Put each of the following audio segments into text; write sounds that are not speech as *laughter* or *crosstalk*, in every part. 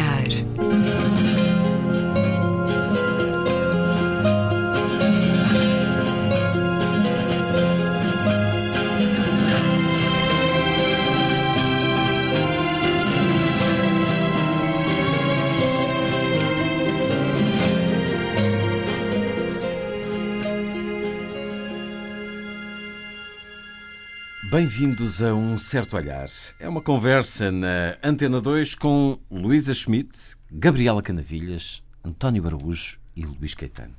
olhar. Bem-vindos a Um Certo Olhar. É uma conversa na Antena 2 com Luísa Schmidt, Gabriela Canavilhas, António Araújo e Luís Caetano.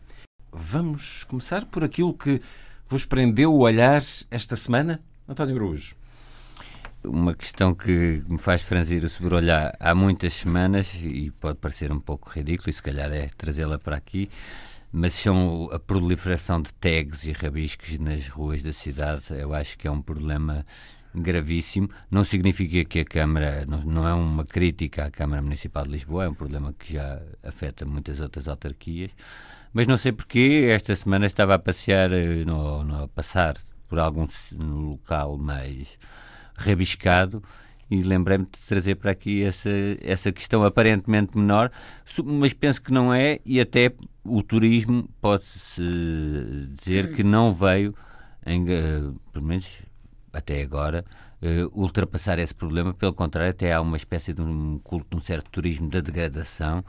Vamos começar por aquilo que vos prendeu o olhar esta semana, António Araújo. Uma questão que me faz franzir o sobrolhar há muitas semanas e pode parecer um pouco ridículo, e se calhar é trazê-la para aqui, mas são a proliferação de tags e rabiscos nas ruas da cidade. Eu acho que é um problema gravíssimo. Não significa que a Câmara, não, não é uma crítica à Câmara Municipal de Lisboa, é um problema que já afeta muitas outras autarquias. Mas não sei porquê, esta semana estava a passear, eh, no, no, a passar por algum local mais rabiscado e lembrei-me de trazer para aqui essa, essa questão aparentemente menor, mas penso que não é, e até o turismo pode-se dizer que não veio, em, uh, pelo menos até agora, uh, ultrapassar esse problema, pelo contrário, até há uma espécie de um culto de um certo turismo da degradação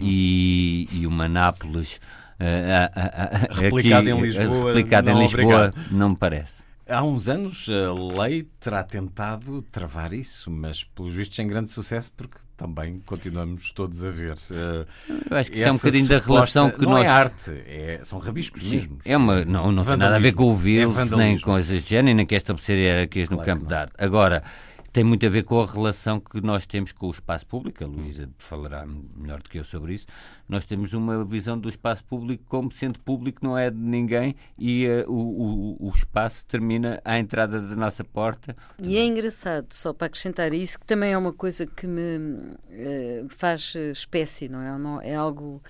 e, e uma Nápoles. Uh, replicada em Lisboa, replicada em Lisboa não me parece. Há uns anos a lei terá tentado travar isso, mas pelos vistos sem grande sucesso, porque também continuamos todos a ver. Uh, Eu acho que isso é um bocadinho da relação que não nós... é arte, é, são rabiscos Sim, mesmo. É uma, não não tem nada a ver com o vírus, é nem coisas de género, nem que estabelecer hierarquias no claro campo de arte. Agora, tem muito a ver com a relação que nós temos com o espaço público. A Luísa falará melhor do que eu sobre isso. Nós temos uma visão do espaço público como sendo público, não é de ninguém, e uh, o, o, o, espaço termina à entrada da nossa porta. E é engraçado, só para acrescentar isso, que também é uma coisa que me uh, faz espécie, não é? É algo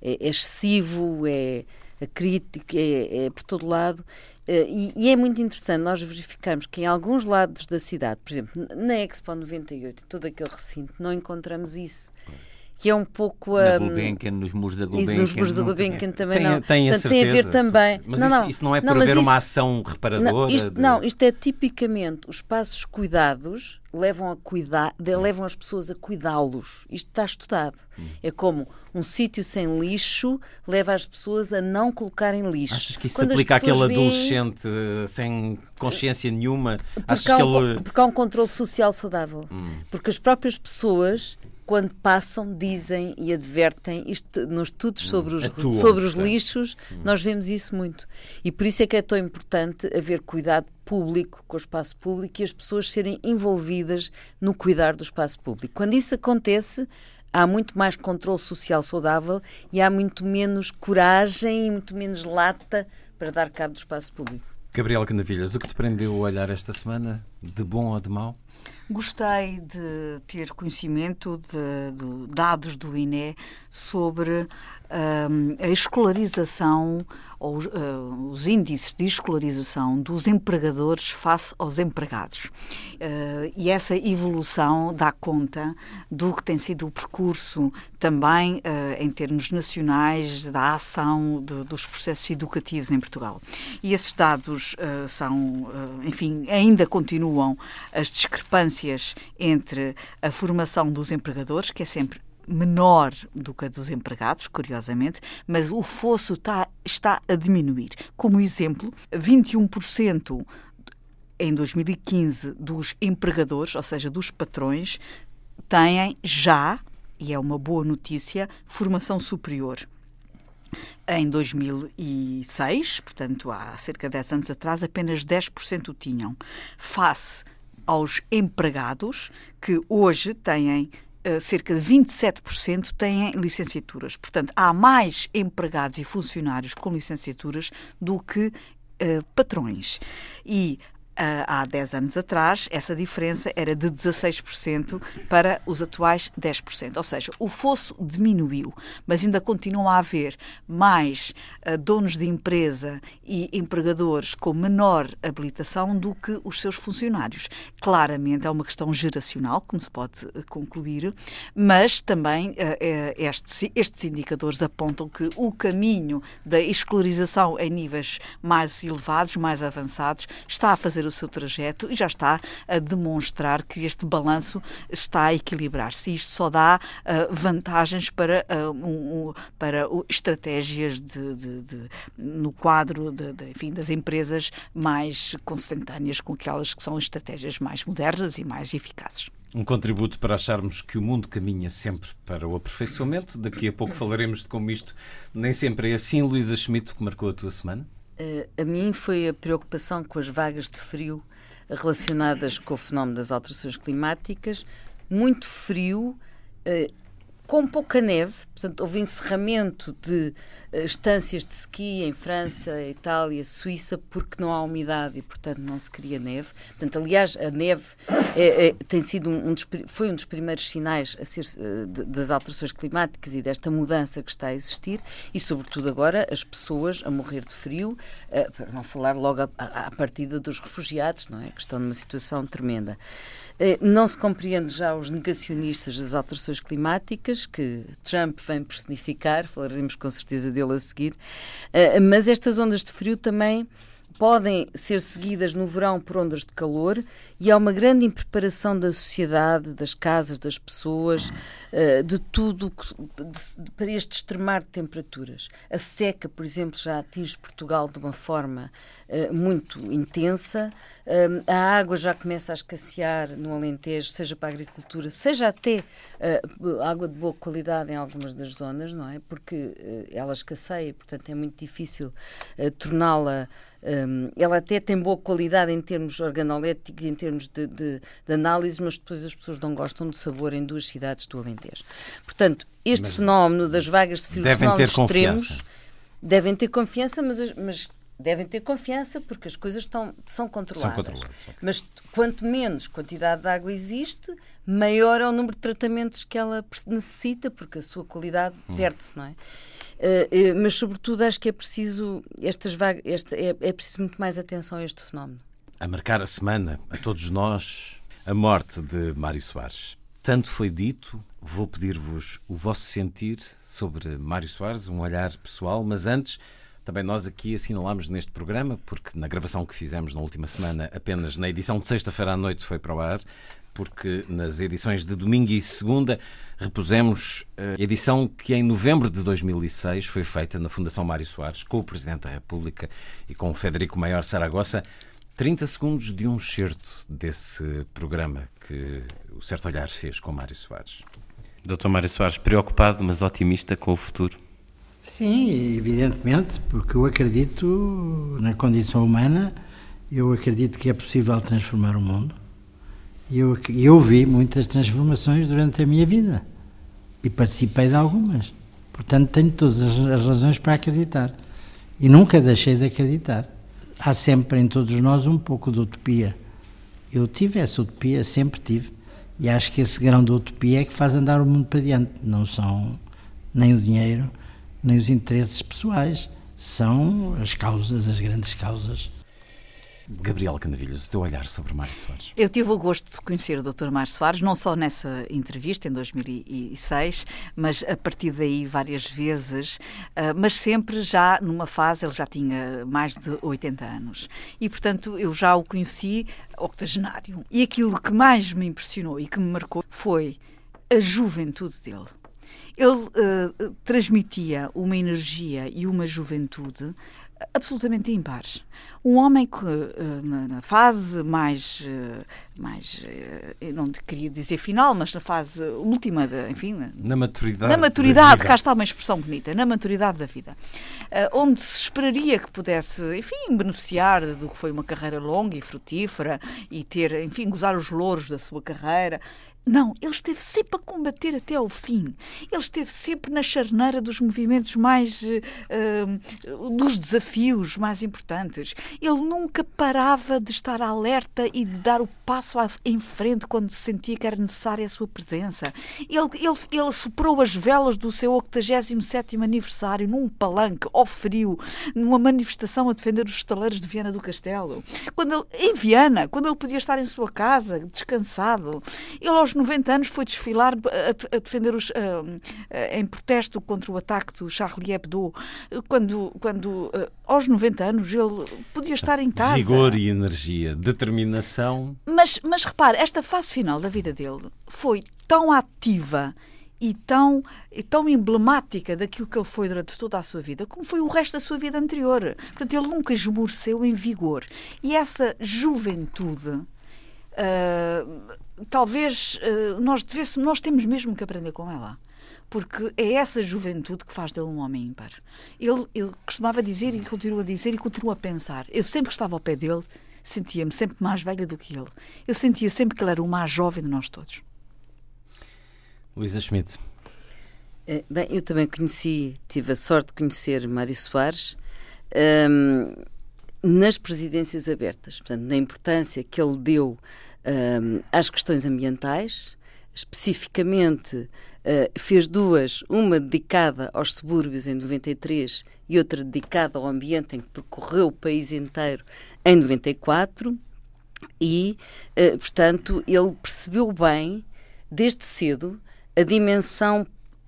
é, é excessivo, é a crítica, é, é por todo lado. Uh, e, e, é muito interessante nós verificarmos que em alguns lados da cidade, por exemplo, na Expo 98, todo aquele recinto, não encontramos isso. Que é um pouco a. Na Gulbenkian, nos muros da Gulbenkian. Nos muros da Gulbenkian também tem, não. Tem, Portanto, tem a ver também. Mas não, isso, não, isso não é para haver uma ação reparadora? Não isto, de... não, isto é tipicamente os espaços cuidados levam, a cuidar, levam as pessoas a cuidá-los. Isto está estudado. Hum. É como um sítio sem lixo leva as pessoas a não colocarem lixo. Achas que isso Quando se aplica àquele adolescente sem consciência nenhuma? Porque, Achas há um, ele... porque há um controle social saudável. Hum. Porque as próprias pessoas quando passam, dizem e advertem, isto nos estudos hum. sobre os, Atuam, sobre os lixos, hum. nós vemos isso muito. E por isso é que é tão importante haver cuidado público com o espaço público e as pessoas serem envolvidas no cuidar do espaço público. Quando isso acontece, há muito mais controle social saudável e há muito menos coragem e muito menos lata para dar cabo do espaço público. Gabriel Canavilhas, o que te prendeu o olhar esta semana, de bom ou de mau? Gostei de ter conhecimento de, de dados do INE sobre um, a escolarização ou uh, os índices de escolarização dos empregadores face aos empregados. Uh, e essa evolução dá conta do que tem sido o percurso também uh, em termos nacionais da ação de, dos processos educativos em Portugal. E esses dados são, enfim, ainda continuam as discrepâncias entre a formação dos empregadores, que é sempre menor do que a dos empregados, curiosamente, mas o fosso está, está a diminuir. Como exemplo, 21% em 2015 dos empregadores, ou seja, dos patrões, têm já, e é uma boa notícia, formação superior. Em 2006, portanto há cerca de 10 anos atrás, apenas 10% o tinham, face aos empregados que hoje têm eh, cerca de 27% têm licenciaturas. Portanto, há mais empregados e funcionários com licenciaturas do que uh, patrões. E há 10 anos atrás, essa diferença era de 16% para os atuais 10%. Ou seja, o fosso diminuiu, mas ainda continua a haver mais uh, donos de empresa e empregadores com menor habilitação do que os seus funcionários. Claramente é uma questão geracional, como se pode uh, concluir, mas também uh, estes, estes indicadores apontam que o caminho da escolarização em níveis mais elevados, mais avançados, está a fazer o seu trajeto e já está a demonstrar que este balanço está a equilibrar-se. Isto só dá uh, vantagens para, uh, um, um, para uh, estratégias de, de, de, no quadro de, enfim, das empresas mais consentâneas com aquelas que são estratégias mais modernas e mais eficazes. Um contributo para acharmos que o mundo caminha sempre para o aperfeiçoamento. Daqui a pouco falaremos de como isto nem sempre é assim. Luísa Schmidt, que marcou a tua semana? Uh, a mim foi a preocupação com as vagas de frio relacionadas com o fenómeno das alterações climáticas. Muito frio, uh, com pouca neve, portanto, houve encerramento de uh, estâncias de ski em França, *coughs* Itália, Suíça, porque não há umidade e, portanto, não se cria neve. Portanto, aliás, a neve é, é, tem sido um, um dos, foi um dos primeiros sinais ser, uh, de, das alterações climáticas e desta mudança que está a existir e, sobretudo, agora as pessoas a morrer de frio, uh, para não falar logo à partida dos refugiados, não é? Que estão numa situação tremenda. Eh, não se compreende já os negacionistas das alterações climáticas, que Trump vem personificar, falaremos com certeza dele a seguir, eh, mas estas ondas de frio também podem ser seguidas no verão por ondas de calor e há uma grande impreparação da sociedade, das casas, das pessoas, eh, de tudo para este extremar de temperaturas. A seca, por exemplo, já atinge Portugal de uma forma eh, muito intensa. Eh, a água já começa a escassear no Alentejo, seja para a agricultura, seja até água de boa qualidade em algumas das zonas, não é? Porque ela escasseia, portanto é muito difícil torná-la um, ela até tem boa qualidade em termos organoléticos, em termos de, de, de, análise, mas depois as pessoas não gostam do sabor em duas cidades do Alentejo. Portanto, este mas fenómeno das vagas de ter extremos, confiança. devem ter confiança, mas, mas devem ter confiança porque as coisas estão, são controladas. São controladas Mas quanto menos quantidade de água existe, maior é o número de tratamentos que ela necessita, porque a sua qualidade hum. perde-se, não é? Uh, uh, mas, sobretudo, acho que é preciso, estas vagas, é, é preciso muito mais atenção a este fenómeno. A marcar a semana, a todos nós, a morte de Mário Soares. Tanto foi dito, vou pedir-vos o vosso sentir sobre Mário Soares, um olhar pessoal, mas antes. Também nós aqui assinalámos neste programa, porque na gravação que fizemos na última semana, apenas na edição de sexta-feira à noite foi para o ar, porque nas edições de domingo e segunda repusemos a edição que em novembro de 2006 foi feita na Fundação Mário Soares, com o Presidente da República e com o Federico Maior Saragossa. 30 segundos de um certo desse programa que o Certo Olhar fez com Mário Soares. Doutor Mário Soares, preocupado, mas otimista com o futuro? Sim, evidentemente, porque eu acredito na condição humana, eu acredito que é possível transformar o mundo eu, eu vi muitas transformações durante a minha vida e participei de algumas. Portanto, tenho todas as razões para acreditar. E nunca deixei de acreditar. Há sempre em todos nós um pouco de utopia. Eu tive essa utopia, sempre tive. E acho que esse grão de utopia é que faz andar o mundo para diante. Não são nem o dinheiro, nem os interesses pessoais. São as causas, as grandes causas Gabriela Canavilhos, o teu olhar sobre Mário Soares. Eu tive o gosto de conhecer o Dr. Mário Soares, não só nessa entrevista em 2006, mas a partir daí várias vezes, ah, mas sempre já numa fase, ele já tinha mais de 80 anos. E, portanto, eu já o conheci octogenário. E aquilo que mais me impressionou e que me marcou foi a juventude dele. Ele uh, transmitia uma energia e uma juventude absolutamente impares. Um homem que, eh, na fase mais, eh, mais eh, eu não queria dizer final, mas na fase última, de, enfim, na maturidade, na maturidade cá está uma expressão bonita, na maturidade da vida, onde se esperaria que pudesse, enfim, beneficiar do que foi uma carreira longa e frutífera e ter, enfim, gozar os louros da sua carreira, Não, ele esteve sempre a combater até ao fim. Ele esteve sempre na charneira dos movimentos mais. Uh, dos desafios mais importantes. Ele nunca parava de estar alerta e de dar o passo em frente quando sentia que era necessária a sua presença. Ele, ele, ele soprou as velas do seu 87 aniversário num palanque, ao frio, numa manifestação a defender os estaleiros de Viana do Castelo. Quando ele, em Viana, quando ele podia estar em sua casa, descansado. Ele, aos 90 anos, foi desfilar a, a defender os. em protesto contra o ataque do Charlie Hebdo. Quando, quando aos 90 anos, ele podia estar em casa. Vigor e energia, determinação. Mas, mas repare, esta fase final da vida dele foi tão ativa e tão, e tão emblemática daquilo que ele foi durante toda a sua vida, como foi o resto da sua vida anterior. Portanto, ele nunca esmoreceu em vigor. E essa juventude, uh, talvez uh, nós devêssemos, nós temos mesmo que aprender com ela. Porque é essa juventude que faz dele um homem ímpar. Ele, ele costumava dizer e continua a dizer e continua a pensar. Eu sempre que estava ao pé dele, sentia-me sempre mais velha do que ele. Eu sentia sempre que ele era o mais jovem de nós todos. Luísa Schmidt. É, bem, eu também conheci, tive a sorte de conhecer Mário Soares um, nas presidências abertas, portanto, na importância que ele deu um, às questões ambientais, especificamente uh, fez duas, uma dedicada aos subúrbios em 93 e outra dedicada ao ambiente em que percorreu o país inteiro em 94 e, uh, portanto, ele percebeu bem desde cedo a dimensão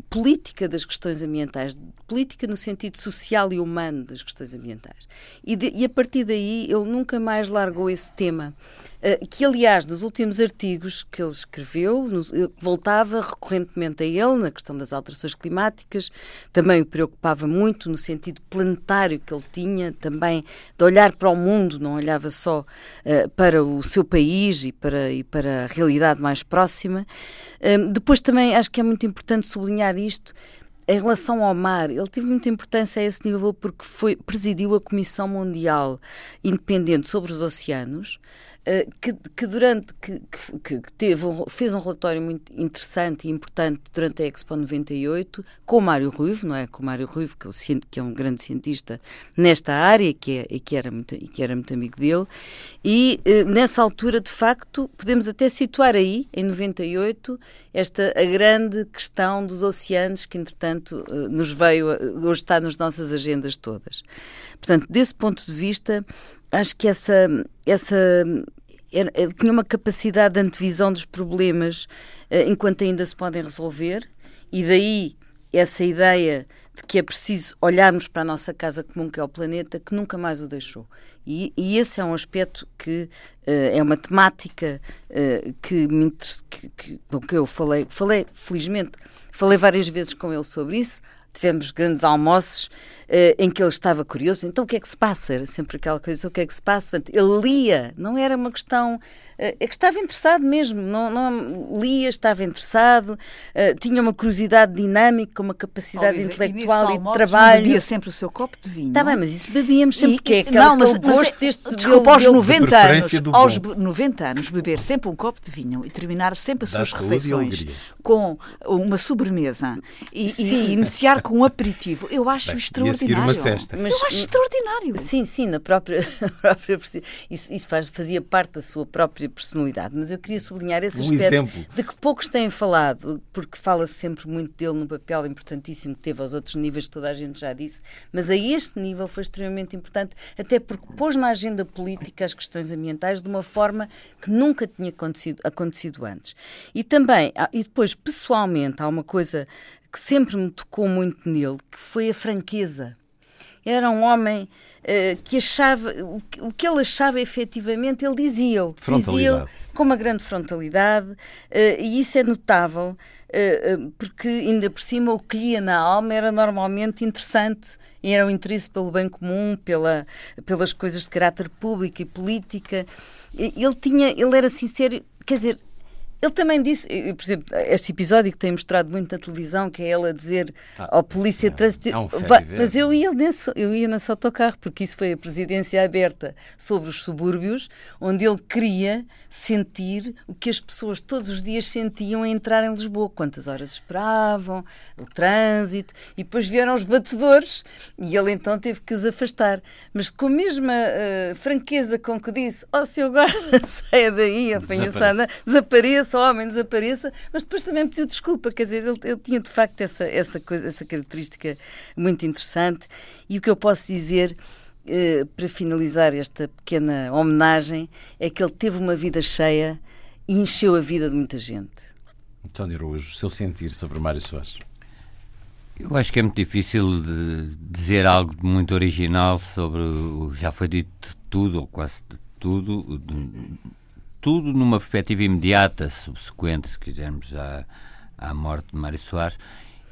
política das questões ambientais, política no sentido social e humano das questões ambientais. E, de, e a partir daí ele nunca mais largou esse tema. Eh, que aliás, nos últimos artigos que ele escreveu, voltava recorrentemente a ele na questão das alterações climáticas, também o preocupava muito no sentido planetário que ele tinha, também de olhar para o mundo, não olhava só uh, para o seu país e para, e para a realidade mais próxima. Depois também acho que é muito importante sublinhar isto, em relação ao mar, ele teve muita importância a esse nível porque foi, presidiu a Comissão Mundial Independente sobre os Oceanos, eh, que, que, durante que, que, teve, fez um relatório muito interessante e importante durante a Expo 98 com o Mário Ruivo, não é? Com o Mário Ruivo, que, é, que é um grande cientista nesta área que é, e que era muito, e que era muito amigo dele. E eh, nessa altura, de facto, podemos até situar aí, em 98, esta a grande questão dos oceanos que, entretanto, eh, nos veio, hoje está nas nossas agendas todas. Portanto, desse ponto de vista, acho que essa, essa era, tinha uma capacidade de antevisão dos problemas uh, enquanto ainda se podem resolver, e daí essa ideia de que é preciso olharmos para a nossa casa comum, que é o planeta, que nunca mais o deixou. E, e esse é um aspecto que uh, é uma temática uh, que, me, que, que, que eu falei, falei, felizmente, falei várias vezes com ele sobre isso, tivemos grandes almoços uh, em que ele estava curioso. Então, o que é que se passa? Era sempre aquela coisa: o que é que se passa? Ele lia, não era uma questão é que estava interessado mesmo, não, não lia, estava interessado, uh, tinha uma curiosidade dinâmica, uma capacidade intelectual e, de trabalho. bebia sempre o seu copo de vinho. Está bem, mas isso bebíamos sempre, porque é aquele, não, mas, aquele gosto mas, deste... Desculpa, aos 90 anos, aos 90 anos, beber sempre um copo de vinho e terminar sempre as suas refeições com uma sobremesa e, e, iniciar com um aperitivo, eu acho bem, extraordinário. Uma cesta. Mas, eu acho extraordinário. Sim, sim, na própria, *laughs* na própria isso, isso faz, fazia parte da sua própria personalidade, mas eu queria sublinhar esse um aspecto exemplo. de que poucos têm falado, porque fala-se sempre muito dele no papel importantíssimo que teve aos outros níveis que toda a gente já disse, mas a este nível foi extremamente importante, até porque pôs na agenda política as questões ambientais de uma forma que nunca tinha acontecido, acontecido antes. E também, ah, e depois pessoalmente, há uma coisa que sempre me tocou muito nele, que foi a franqueza. Era um homem que achava, o que, ele achava efetivamente, ele dizia-o. Dizia com uma grande frontalidade, uh, e isso é notável, uh, porque ainda por cima o que lhe na alma era normalmente interessante e era o interesse pelo bem comum, pela, pelas coisas de caráter público e política. Ele tinha, ele era sincero, quer dizer, Ele também disse, por exemplo, este episódio que tem mostrado muito na televisão, que é ela dizer ah, ao polícia de trânsito. É um mas eu ia, nesse, eu ia nesse autocarro, porque isso foi a presidência aberta sobre os subúrbios, onde ele queria sentir o que as pessoas todos os dias sentiam a entrar em Lisboa, quantas horas esperavam, o trânsito, e depois vieram os batedores e ele então teve que os afastar. Mas com a mesma uh, franqueza com que disse: Ó oh, seu guarda, *laughs* saia daí, apanhaçada, desapareça, homem, desapareça, mas depois também pediu desculpa, quer dizer, ele, ele tinha de facto essa, essa, coisa, essa característica muito interessante. E o que eu posso dizer eh, para finalizar esta pequena homenagem, é que ele teve uma vida cheia e encheu a vida de muita gente. António Araújo, o seu sentir sobre Mário Soares? Eu acho que é muito difícil de dizer algo muito original sobre. O, já foi dito tudo, ou quase tudo, tudo numa perspectiva imediata, subsequente, se quisermos, à, à morte de Mário Soares.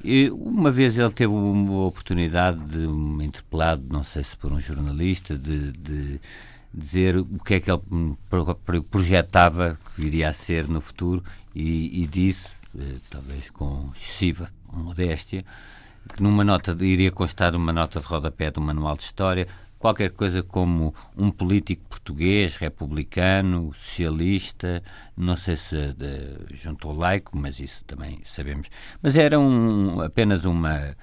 E uma vez ele teve uma oportunidade de, interpelado, não sei se por um jornalista, de, de dizer o que é que ele projetava que viria a ser no futuro e, e disse, eh, talvez com excessiva modéstia, que numa nota iria constar uma nota de rodapé do manual de história qualquer coisa como um político português, republicano, socialista, não sei se de, juntou laico, mas isso também sabemos. Mas era um, apenas uma,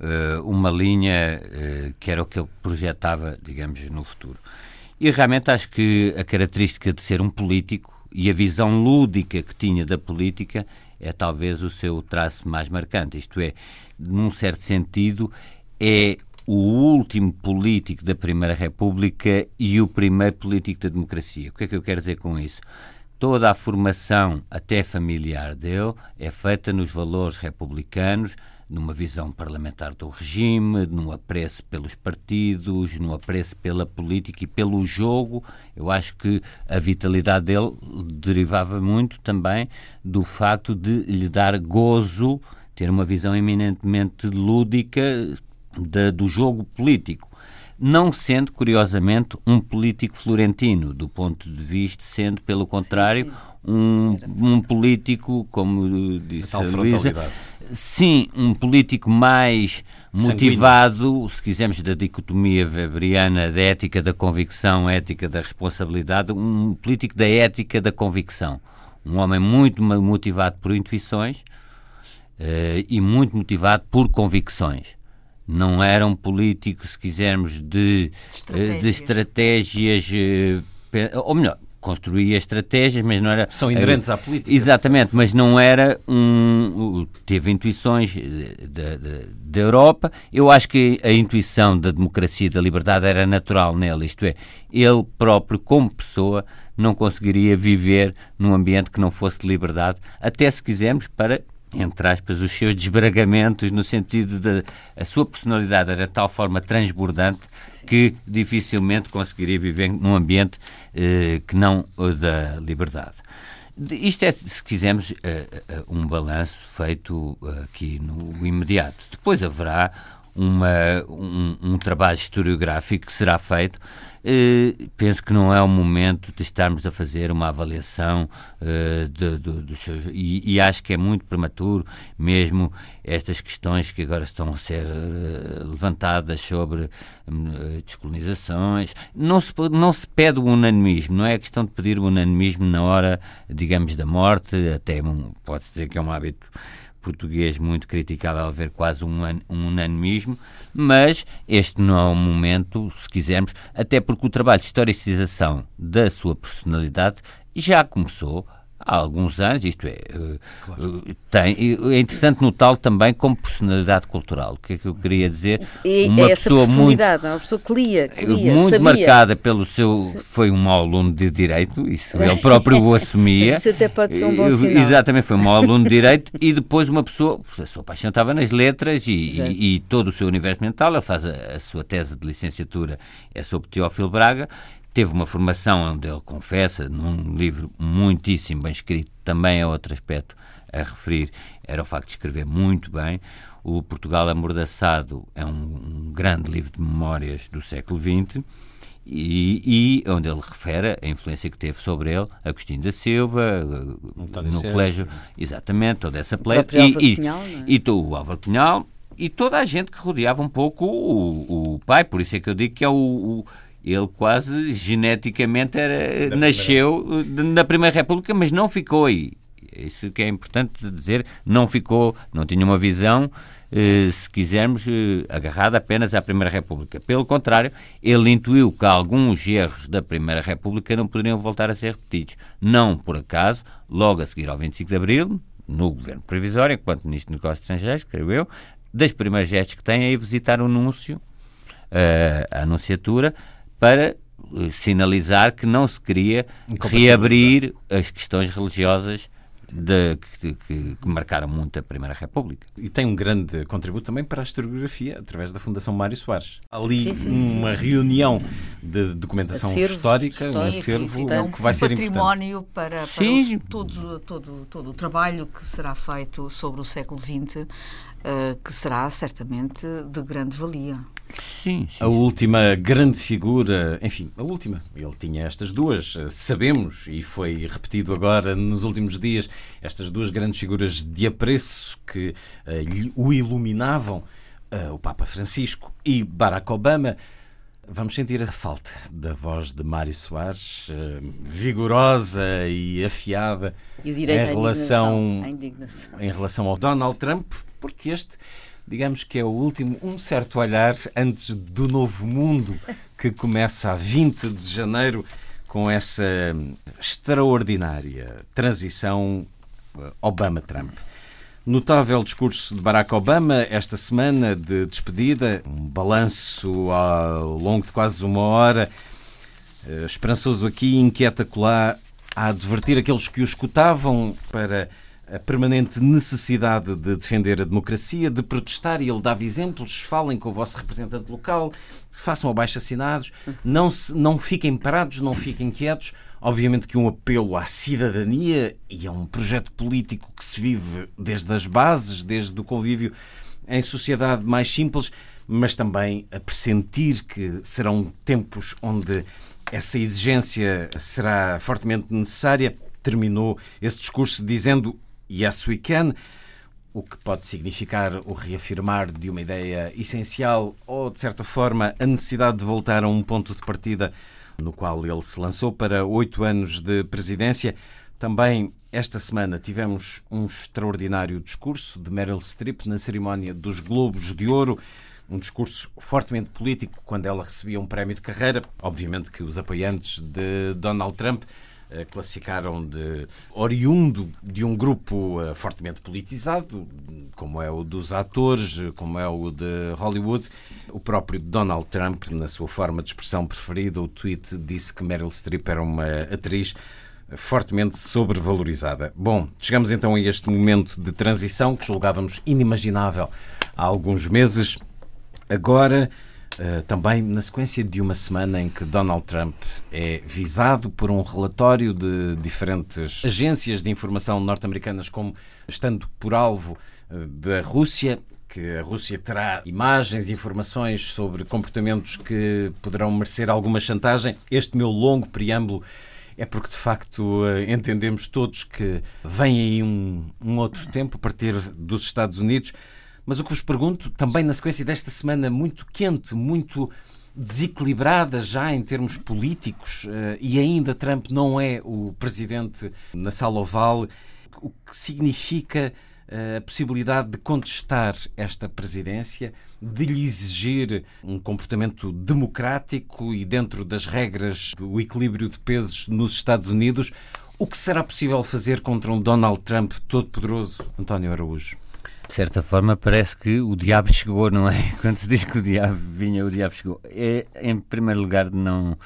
uh, uma linha uh, que era o que ele projetava, digamos, no futuro. E realmente acho que a característica de ser um político e a visão lúdica que tinha da política é talvez o seu traço mais marcante. Isto é, num certo sentido, é o último político da Primeira República e o primeiro político da democracia. O que é que eu quero dizer com isso? Toda a formação, até familiar dele, é feita nos valores republicanos, numa visão parlamentar do regime, num apreço pelos partidos, num apreço pela política e pelo jogo. Eu acho que a vitalidade dele derivava muito também do facto de lhe dar gozo, ter uma visão eminentemente lúdica, da, do jogo político, não sendo, curiosamente, um político florentino, do ponto de vista, sendo, pelo contrário, sim, sim. Um, um político, como disse a, a Luísa, sim, um político mais motivado, Sanguíneo. se quisermos, da dicotomia weberiana da ética da convicção, ética da responsabilidade, um político da ética da convicção. Um homem muito motivado por intuições uh, e muito motivado por convicções não era um político, se quisermos, de estratégias, de estratégias eh, ou melhor, construía estratégias, mas não era. São inerentes à política. Exatamente, mas não era um. Teve intuições eh, da Europa. Eu acho que a intuição da democracia e da liberdade era natural nele, isto é, ele próprio, como pessoa, não conseguiria viver num ambiente que não fosse de liberdade, até se quisermos, para entre aspas, os seus desbragamentos, no sentido de a sua personalidade era de tal forma transbordante que dificilmente conseguiria viver num ambiente eh, que não o da liberdade. Isto é, se quisermos, eh, eh, um balanço feito eh, aqui no imediato. Depois haverá uma, um, um trabalho historiográfico que será feito Uh, penso que não é o momento de estarmos a fazer uma avaliação uh, dos seus. E, e, acho que é muito prematuro, mesmo estas questões que agora estão a ser uh, levantadas sobre descolonizações. Não se, não se pede o unanimismo, não é questão de pedir o unanimismo na hora, digamos, da morte, até pode-se dizer que é um hábito português muito criticável ver quase um, um unanimismo, mas este não é o momento, se quisermos, até porque o trabalho de historicização da sua personalidade já começou há alguns anos, isto é, eh, claro. Eh, tem, é interessante notá-lo também como personalidade cultural. O que é que eu queria dizer? E, uma é pessoa muito, é? uma pessoa que lia, que lia muito sabia. marcada pelo seu, foi um mau aluno de direito, isso ele próprio o assumia. *laughs* isso até pode ser um bom sinal. Exatamente, foi um mau aluno de *laughs* direito e depois uma pessoa, a sua paixão estava nas letras e, e, e todo o seu universo mental, ele faz a, a sua tese de licenciatura é sobre Teófilo Braga Teve uma formação onde ele confessa, num livro muitíssimo bem escrito, também é outro aspecto a referir, era o facto de escrever muito bem. O Portugal Amordaçado é um, um grande livro de memórias do século XX e, e, onde ele refere a influência que teve sobre ele Agostinho da Silva, no colégio, exatamente, toda essa play. E, e, Cunhal, é? e o Álvaro Cunhal e toda a gente que rodeava um pouco o, o pai, por isso é que eu digo que é o, o ele quase geneticamente era, nasceu primeira. na Primeira República, mas não ficou aí. Isso que é importante dizer, não ficou, não tinha uma visão, eh, se quisermos, eh, agarrada apenas à Primeira República. Pelo contrário, ele intuiu que alguns erros da Primeira República não poderiam voltar a ser repetidos. Não por acaso, logo a seguir ao 25 de Abril, no governo provisório, enquanto Ministro dos Negócios Estrangeiros, creio eu, das primeiras gestos que tem é ir visitar o anúncio, uh, a anunciatura, para uh, sinalizar que não se queria reabrir as questões religiosas de, que, que, que, marcaram muito a Primeira República. E tem um grande contributo também para a historiografia, através da Fundação Mário Soares. Ali sim, sim, uma sim. reunião de documentação acervo. histórica, um acervo que vai ser património para, para todo, todo, todo o trabalho que será feito sobre o século XX uh, que será certamente de grande valia. Sim, sim, A última grande figura, enfim, a última, ele tinha estas duas, eh, sabemos, e foi repetido agora nos últimos dias, estas duas grandes figuras de apreço que uh, o iluminavam, uh, o Papa Francisco e Barack Obama. Vamos sentir a falta da voz de Mário Soares, uh, vigorosa e afiada e em relação, em relação ao Donald Trump, porque este, digamos que é o último, um certo olhar antes do novo mundo que começa a 20 de janeiro com essa extraordinária transição eh, Obama-Trump. Notável discurso de Barack Obama esta semana de despedida, um balanço ao longo de quase uma hora, eh, esperançoso aqui, inquieta lá, a advertir aqueles que o escutavam para a permanente necessidade de defender a democracia, de protestar, e ele dava exemplos, falem com o vosso representante local, façam abaixo assinados, não, se, não fiquem parados, não fiquem quietos. Obviamente que um apelo à cidadania e a um projeto político que se vive desde as bases, desde o convívio em sociedade mais simples, mas também a pressentir que serão tempos onde essa exigência será fortemente necessária. Terminou esse discurso dizendo Yes We Can, o que pode significar o reafirmar de uma ideia essencial ou, de certa forma, a necessidade de voltar a um ponto de partida no qual ele se lançou para oito anos de presidência. Também esta semana tivemos um extraordinário discurso de Meryl Streep na cerimónia dos Globos de Ouro. Um discurso fortemente político quando ela recebia um prémio de carreira. Obviamente que os apoiantes de Donald Trump classificaram de oriundo de um grupo eh, fortemente politizado, como é o dos atores, como é o de Hollywood. O próprio Donald Trump, na sua forma de expressão preferida, o tweet disse que Meryl Streep era uma atriz fortemente sobrevalorizada. Bom, chegamos então a este momento de transição que julgávamos inimaginável há alguns meses. Agora eh, também na sequência de uma semana em que Donald Trump é visado por um relatório de diferentes agências de informação norte-americanas como estando por alvo uh, da Rússia, que a Rússia terá imagens e informações sobre comportamentos que poderão merecer alguma chantagem. Este meu longo preâmbulo é porque de facto eh, entendemos todos que vem aí um, um outro tempo a partir dos Estados Unidos mas o que vos pergunto, também na sequência desta semana muito quente, muito desequilibrada já em termos políticos, eh, e ainda Trump não é o presidente na sala oval, o que significa eh, a possibilidade de contestar esta presidência, de lhe exigir um comportamento democrático e dentro das regras do equilíbrio de pesos nos Estados Unidos. O que será possível fazer contra um Donald Trump todo-poderoso, António Araújo? De certa forma, parece que o diabo chegou, não é? *laughs* Quando se diz que o diabo vinha, o diabo chegou. É, em primeiro lugar, não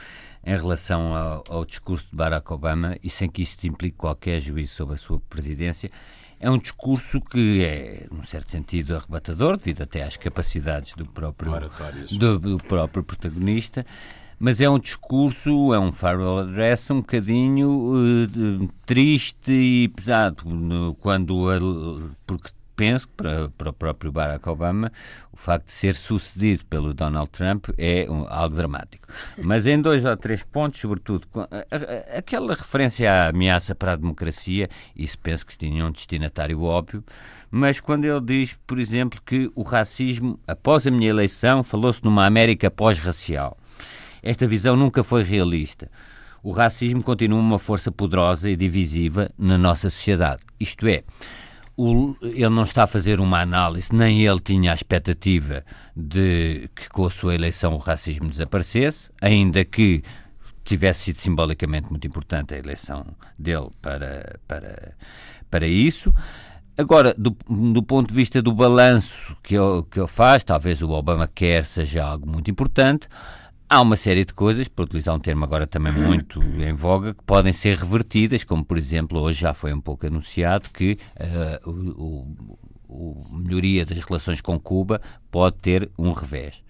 em relação ao, ao discurso de Barack Obama, e sem que isto implique qualquer juízo sobre a sua presidência, é um discurso que é, num certo sentido, arrebatador, devido até às capacidades do próprio, do, do, próprio protagonista, mas é um discurso, é um farewell address um bocadinho uh, triste e pesado, quando, porque penso que para, para o próprio Barack Obama o facto de ser sucedido pelo Donald Trump é um, algo dramático. Mas em dois ou três pontos, sobretudo, aquela referência à ameaça para a democracia, isso penso que tinha um destinatário óbvio, mas quando ele diz, por exemplo, que o racismo, após a minha eleição, falou-se numa América pós-racial. Esta visão nunca foi realista. O racismo continua uma força poderosa e divisiva na nossa sociedade. Isto é, o, ele não está a fazer uma análise, nem ele tinha a expectativa de que com a sua eleição o racismo desaparecesse, ainda que tivesse sido simbolicamente muito importante a eleição dele para, para, para isso. Agora, do, do ponto de vista do balanço que ele, que ele faz, talvez o Obama quer seja algo muito importante. Há uma série de coisas, para utilizar um termo agora também muito em voga, que podem ser revertidas, como por exemplo, hoje já foi um pouco anunciado que uh, o, o, a melhoria das relações com Cuba pode ter um revés.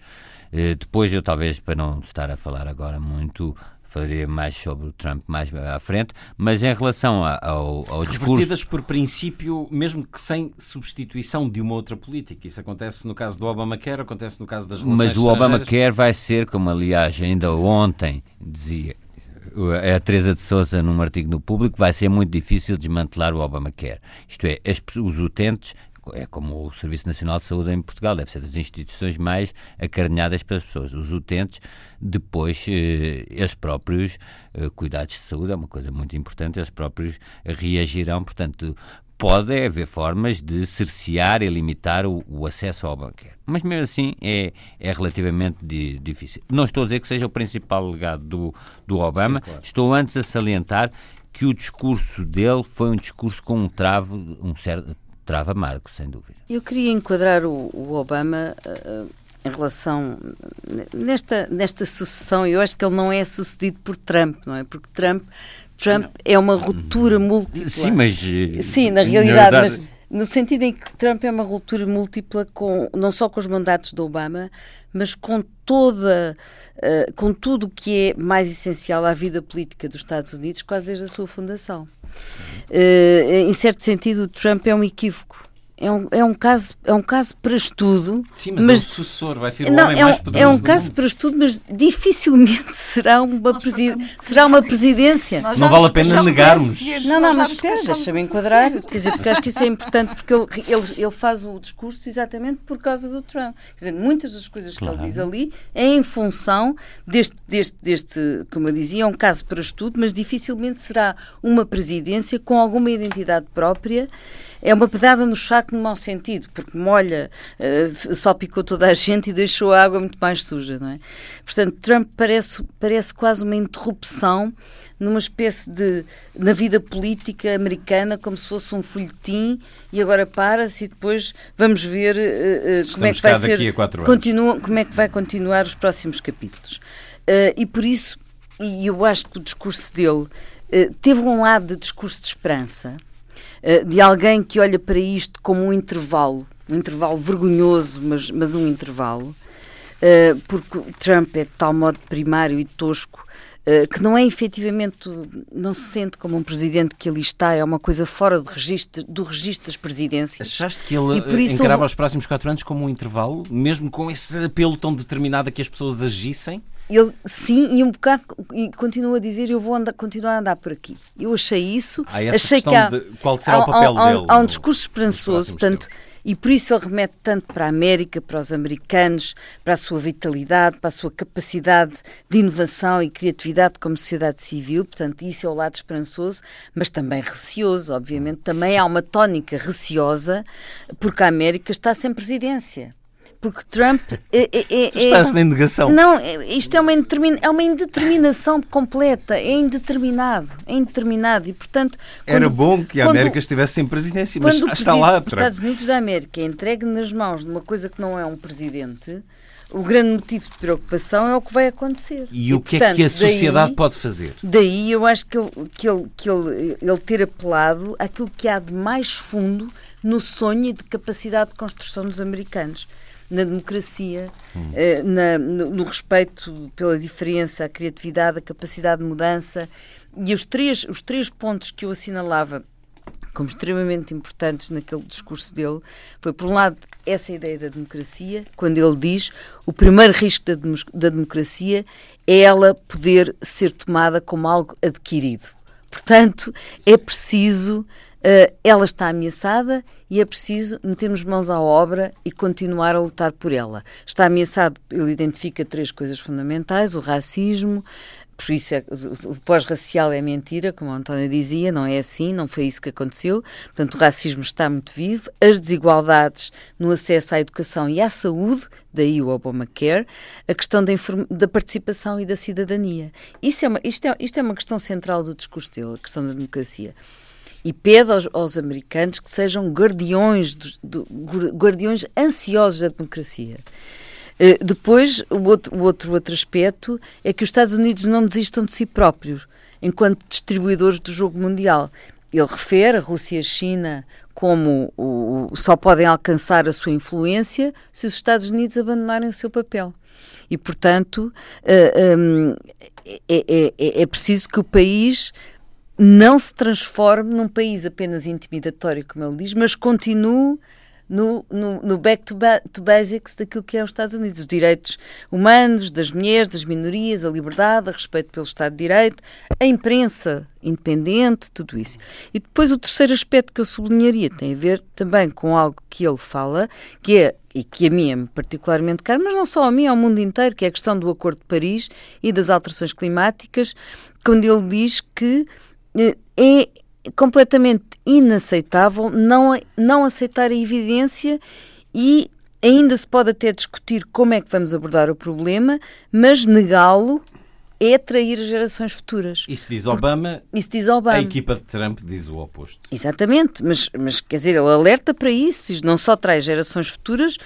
Uh, depois, eu talvez, para não estar a falar agora muito, falaria mais sobre o Trump mais à frente, mas em relação ao, ao discurso... Revertidas por princípio, mesmo que sem substituição de uma outra política. Isso acontece no caso do Obamacare, acontece no caso das relações Mas o Obamacare vai ser, como aliás ainda ontem dizia a Teresa de Souza num artigo no Público, vai ser muito difícil desmantelar o Obamacare. Isto é, as, os utentes é como o Serviço Nacional de Saúde em Portugal, deve ser das instituições mais acarinhadas pelas pessoas. Os utentes, depois, eh, eles próprios, eh, cuidados de saúde é uma coisa muito importante, eles próprios reagirão, portanto, pode haver formas de cercear e limitar o, o acesso ao banqueiro. Mas mesmo assim é, é relativamente di, difícil. Não estou a dizer que seja o principal legado do, do Obama, Sim, claro. estou antes a salientar que o discurso dele foi um discurso com um travo, um certo trava amargo, sem dúvida. Eu queria enquadrar o, o Obama uh, em relação nesta, nesta sucessão. Eu acho que ele não é sucedido por Trump, não é? Porque Trump, Trump não. é uma ruptura múltipla. Sim, mas sim, na realidade, na verdade... mas no sentido em que Trump é uma ruptura múltipla com não só com os mandatos de Obama, mas com toda uh, com tudo o que é mais essencial à vida política dos Estados Unidos, quase desde a sua fundação. Uh, em certo sentido, Trump é um equívoco. É um, é um, caso, é um caso para estudo. Sim, mas, mas é o sucessor, vai ser o não, homem é mais poderoso. É um caso mundo. para estudo, mas dificilmente *laughs* será uma, presi será uma presidência. Não vale a pena negarmos. Não, não, mas espera, deixa-me enquadrar. Quer dizer, porque acho que isso é importante, porque ele, ele, ele, faz o discurso exatamente por causa do Trump. Quer dizer, muitas das coisas claro. que ele diz ali é em função deste, deste, deste, como eu dizia, é um caso para estudo, mas dificilmente será uma presidência com alguma identidade própria é uma pedada no charco no mau sentido, porque molha, uh, só picou toda a gente e deixou a água muito mais suja, não é? Portanto, Trump parece, parece quase uma interrupção numa espécie de na vida política americana como se fosse um folhetim e agora para-se e depois vamos ver uh, uh, como é que vai ser continua, como é que vai continuar os próximos capítulos uh, e por isso e eu acho que o discurso dele teve um lado de discurso de esperança eh, de alguém que olha para isto como um intervalo, um intervalo vergonhoso, mas, mas um intervalo, uh, porque Trump é de tal modo primário e tosco que não é efetivamente, não se sente como um presidente que ali está, é uma coisa fora do registro, do registro das presidências. Achaste que ele encarava houve... os próximos quatro anos como um intervalo, mesmo com esse apelo tão determinado a que as pessoas agissem? Ele sim, e um bocado e continua a dizer eu vou andar, continuar a andar por aqui. Eu achei isso, há achei que há, de, qual será há, o papel há, dele. Há um discurso esperançoso, portanto, tempos. E por isso ele remete tanto para a América, para os americanos, para a sua vitalidade, para a sua capacidade de inovação e criatividade como sociedade civil, portanto, isso é o lado esperançoso, mas também receoso, obviamente, também há uma tónica receosa, porque a América está sem presidência porque Trump é, é, é, tu estás na negação. Não, isto é uma, é uma indeterminação completa, é indeterminado, é indeterminado e portanto quando, era bom que a América estivesse sem presidência, mas está lá. Os Estados Unidos da América é entregue nas mãos de uma coisa que não é um presidente. O grande motivo de preocupação é o que vai acontecer. E, e o que portanto, é que a sociedade daí, pode fazer? Daí eu acho que, ele, que, ele, que ele, ele ter apelado àquilo que há de mais fundo no sonho e de capacidade de construção dos americanos na democracia, hum. na, no, no, respeito pela diferença, a criatividade, a capacidade de mudança. E os três, os três pontos que eu assinalava como extremamente importantes naquele discurso dele foi, por um lado, essa ideia da democracia, quando ele diz o primeiro risco da, da democracia é ela poder ser tomada como algo adquirido. Portanto, é preciso Uh, ela está ameaçada e é preciso metermos mãos à obra e continuar a lutar por ela. Está ameaçado, ele identifica três coisas fundamentais: o racismo, por isso é, o pós-racial é mentira, como a Antónia dizia, não é assim, não foi isso que aconteceu. Portanto, o racismo está muito vivo, as desigualdades no acesso à educação e à saúde, daí o Obamacare, a questão da, da participação e da cidadania. Isso é uma, isto, é, isto é uma questão central do discurso dele, a questão da democracia e pede aos, aos americanos que sejam guardiões, do, do, guardiões ansiosos da democracia. Uh, depois, o outro, o outro, outro aspecto é que os Estados Unidos não desistam de si próprios enquanto distribuidores do jogo mundial. Ele refere a Rússia e a China como o, o, só podem alcançar a sua influência se os Estados Unidos abandonarem o seu papel. E, portanto, uh, eh, um, é, é, é, é preciso que o país não se transforme num país apenas intimidatório, como ele diz, mas continue no, no, no back to, ba to, basics daquilo que é os Estados Unidos, os direitos humanos, das mulheres, das minorias, a liberdade, a respeito pelo Estado de Direito, a imprensa independente, tudo isso. E depois o terceiro aspecto que eu sublinharia tem a ver também com algo que ele fala, que é e que a mim é particularmente caro, mas não só a mim, ao mundo inteiro, que é a questão do Acordo de Paris e das alterações climáticas, quando ele diz que é completamente inaceitável não, não aceitar a evidência e ainda se pode até discutir como é que vamos abordar o problema, mas negá-lo é atrair gerações futuras. Isso diz Obama. Isso diz Obama. A equipa de Trump diz o oposto. Exatamente, mas, mas quer dizer, ele alerta para isso. Não só traz gerações futuras,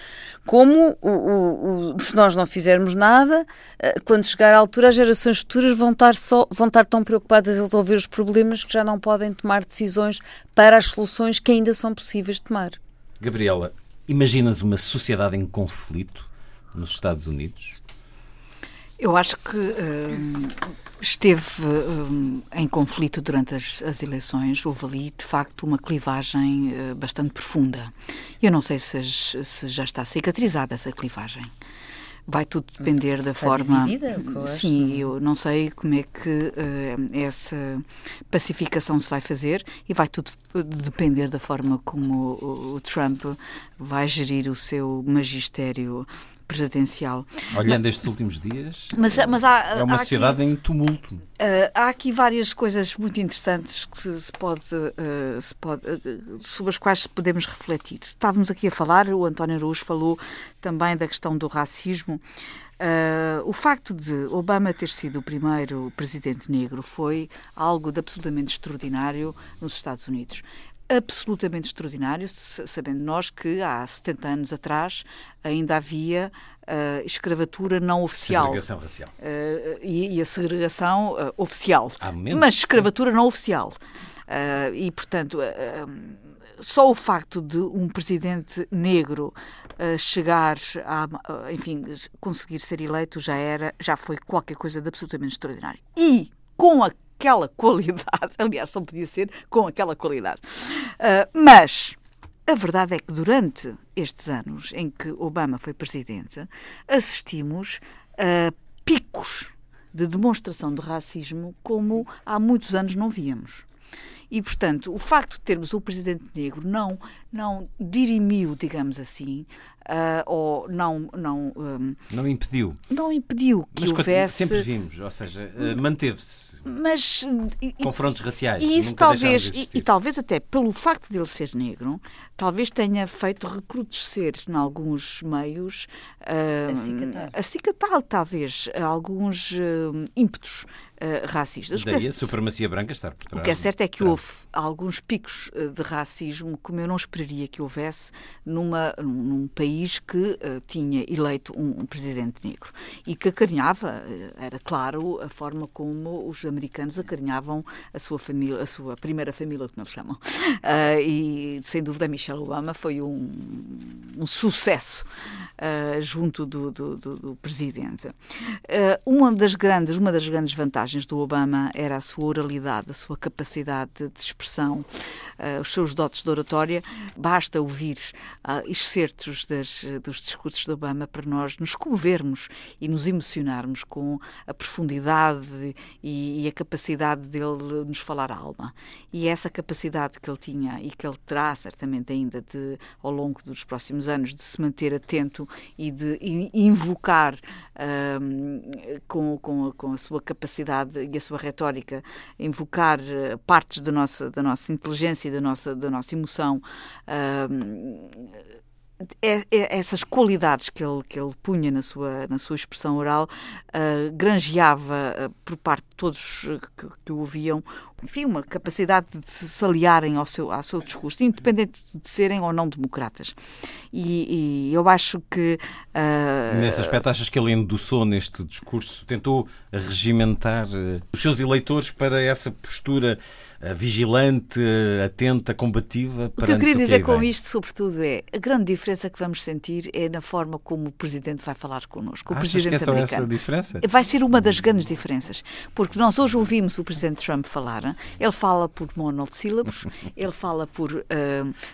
como o, o, o, se nós não fizermos nada, eh, quando chegar à altura, as gerações futuras vão estar, só, vão estar tão preocupadas em resolver os problemas que já não podem tomar decisões para as soluções que ainda são possíveis de tomar. Gabriela, imaginas uma sociedade em conflito nos Estados Unidos? Eu acho que hum, esteve hum, em conflito durante as, as, eleições. Houve ali, de facto, uma clivagem uh, bastante profunda. Eu não sei se, se, já está cicatrizada essa clivagem. Vai tudo depender da está forma. Dividida, eu Sim, eu não sei como é que uh, essa pacificação se vai fazer e vai tudo depender da forma como o, o Trump vai gerir o seu magistério presidencial. Olhando mas, estes últimos dias, mas, mas há, é uma sociedade aqui, em tumulto. Uh, há aqui várias coisas muito interessantes que se pode, uh, se pode uh, sobre as quais podemos refletir. Estávamos aqui a falar, o António Araújo falou também da questão do racismo. o facto de Obama ter sido o primeiro presidente negro foi algo de absolutamente extraordinário nos Estados Unidos absolutamente extraordinário, sabendo nós que há 70 anos atrás ainda havia uh, escravatura não oficial. Segregação racial. Uh, e, e, a segregação uh, oficial. Mas escravatura não oficial. e, portanto, só o facto de um presidente negro chegar a, enfim, conseguir ser eleito já era, já foi qualquer coisa de absolutamente extraordinário. E com a aquela *laughs* qualidade. Aliás, só podia ser com aquela qualidade. Uh, mas a verdade é que durante estes anos em que Obama foi presidente, assistimos a picos de demonstração de racismo como há muitos anos não víamos. E, portanto, o facto de termos o presidente negro não, não dirimiu, digamos assim, uh, ou não. Não, um, não impediu. Não impediu que Mas houvesse. Sempre vimos, ou seja, uh, manteve-se. Mas. Confrontos raciais. E isso talvez. E, e, talvez até pelo facto de ele ser negro, talvez tenha feito recrudescer em alguns meios. Uh, acicatar. talvez, alguns uh, ímpetos uh, racistas. Daí a supremacia branca estar por trás. O que é certo é que houve alguns picos de racismo como eu não esperaria que houvesse numa, num país que uh, tinha eleito um, um, presidente negro e que acarinhava, era claro, a forma como os americanos acarinhavam a sua família, a sua primeira família, como eles chamam. Uh, *laughs* e, sem dúvida, Michelle Obama foi um, um sucesso junto do, do, do, do presidente. uma, das grandes, uma das grandes vantagens do Obama era a sua oralidade, a sua capacidade de expressão, os seus dotes de oratória. Basta ouvir excertos das, dos discursos de Obama para nós nos comovermos e nos emocionarmos com a profundidade e, e, a capacidade dele nos falar a alma. E essa capacidade que ele tinha e que ele terá certamente ainda de, ao longo dos próximos anos de se manter atento e de invocar um, com, com, com a sua capacidade e a sua retórica, invocar eh, partes da nossa, da nossa inteligência e da nossa, da nossa emoção. Um, é, é, essas qualidades que ele, que ele punha na sua, na sua expressão oral uh, granjeava uh, por parte de todos que, que o ouviam enfim, uma capacidade de se aliarem ao seu, ao seu discurso, independente de serem ou não democratas. E, e eu acho que. Uh... Nesse aspecto, achas que ele endossou neste discurso, tentou regimentar uh, os seus eleitores para essa postura uh, vigilante, atenta, combativa? O que eu queria dizer com isto, sobretudo, é a grande diferença que vamos sentir é na forma como o Presidente vai falar connosco. O Achas Presidente que é só americano. essa diferença? Vai ser uma das grandes diferenças, porque nós hoje ouvimos o Presidente Trump falar ele fala por monossílabos, *laughs* ele fala por uh,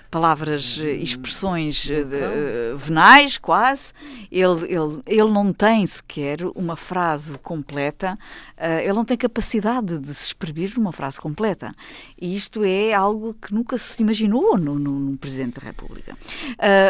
palavras, uh, expressões uh, venais, quase. Ele, ele, ele não tem sequer uma frase completa, ele não tem capacidade de se exprimir numa frase completa. E isto é algo que nunca se imaginou no, no, no Presidente da República.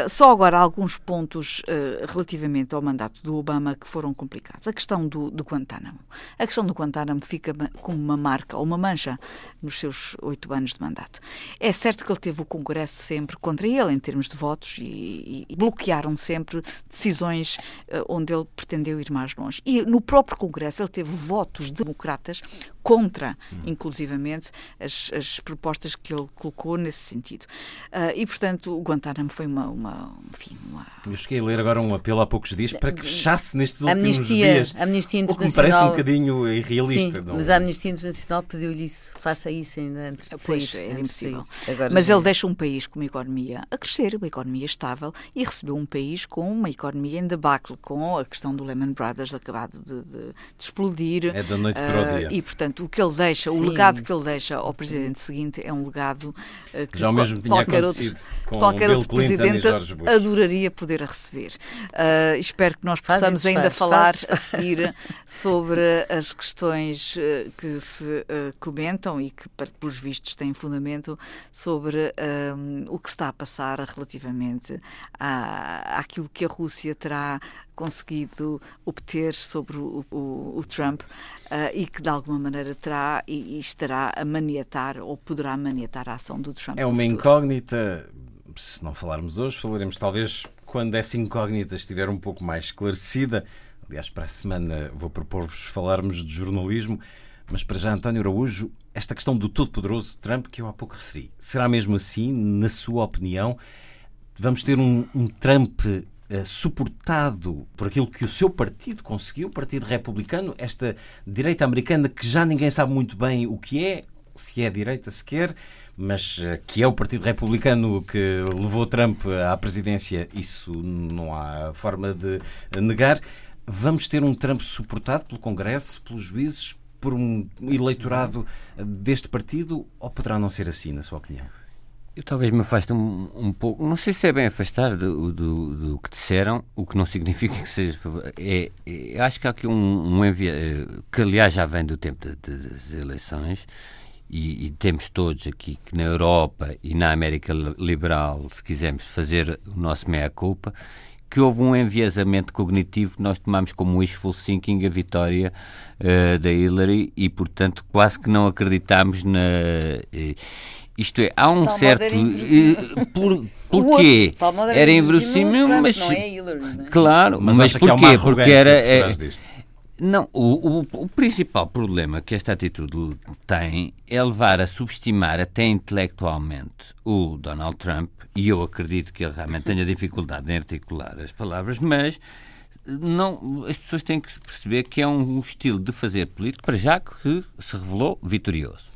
só agora alguns pontos relativamente ao mandato do Obama que foram complicados. A questão do, do Guantánamo. A questão do Guantánamo fica como uma marca ou uma mancha nos seus oito anos de mandato. É certo que ele teve o Congresso sempre contra ele em termos de votos e, e bloquearam sempre decisões uh, onde ele pretendeu ir mais longe. E no próprio Congresso ele teve votos democratas contra, inclusivamente, as, as propostas que ele colocou nesse sentido. Uh, e, portanto, o Guantánamo foi uma, uma, enfim, uma... Eu cheguei a ler agora um apelo há poucos dias para que fechasse nestes últimos amnistia, dias. A Amnistia Internacional... O que me parece um bocadinho irrealista. Sim, não? mas a Amnistia Internacional pediu-lhe isso. Faça isso ainda antes de pois, sair. É impossível. Agora, mas ele deixa um país com uma economia a crescer, uma economia estável, e recebeu um país com uma economia em debacle, com a questão do Lehman Brothers acabado de, de, de explodir. É da noite para o ah, dia. E, portanto, o que ele deixa, Sim. o legado que ele deixa ao presidente seguinte é um legado uh, que Já o mesmo tinha qualquer outro, com qualquer Bill outro presidente adoraria poder receber. Uh, espero que nós possamos faz, ainda faz, falar faz, a seguir sobre as questões uh, que se comentam e que, pelos vistos, têm fundamento sobre o que está a passar relativamente à, àquilo que a Rússia terá conseguido obter sobre o, o, o Trump uh, e que de alguma maneira terá e, e, estará a maniatar ou poderá maniatar a ação do Trump. É uma incógnita, se não falarmos hoje, falaremos talvez quando essa incógnita estiver um pouco mais esclarecida. Aliás, para a semana vou propor-vos falarmos de jornalismo, mas para já, António Araújo, esta questão do todo-poderoso Trump que eu há pouco referi, será mesmo assim, na sua opinião? Vamos ter um, um Trump suportado por aquilo que o seu partido conseguiu, o Partido Republicano, esta direita americana que já ninguém sabe muito bem o que é, se é direita sequer, mas eh, que é o Partido Republicano que levou Trump à presidência, isso não há forma de negar. Vamos ter um Trump suportado pelo Congresso, pelos juízes, por um eleitorado deste partido, ou poderá não ser assim, na sua opinião? Eu talvez me afaste um, um pouco, não sei se é bem afastar do, do, do, que disseram, o que não significa que seja. É, é, acho que há aqui um, um envia, eh, que aliás já vem do tempo de, de, das eleições, e, e, temos todos aqui que na Europa e na América Liberal, se quisermos fazer o nosso meia-culpa, que houve um enviesamento cognitivo que nós tomamos como wishful thinking a vitória uh, da Hillary e, portanto, quase que não acreditámos na. Uh, isto é, há um certo. Uh, por, *laughs* porquê? Era inverossímil, mas. Não é Hillary, não é? Claro, mas, mas porquê? Porque era. É, Não, o, o, o, principal problema que esta atitude tem é levar a subestimar até intelectualmente o Donald Trump, e eu acredito que ele realmente tenha dificuldade em articular as palavras, mas não, as pessoas têm que perceber que é um estilo de fazer político, para já que se revelou vitorioso.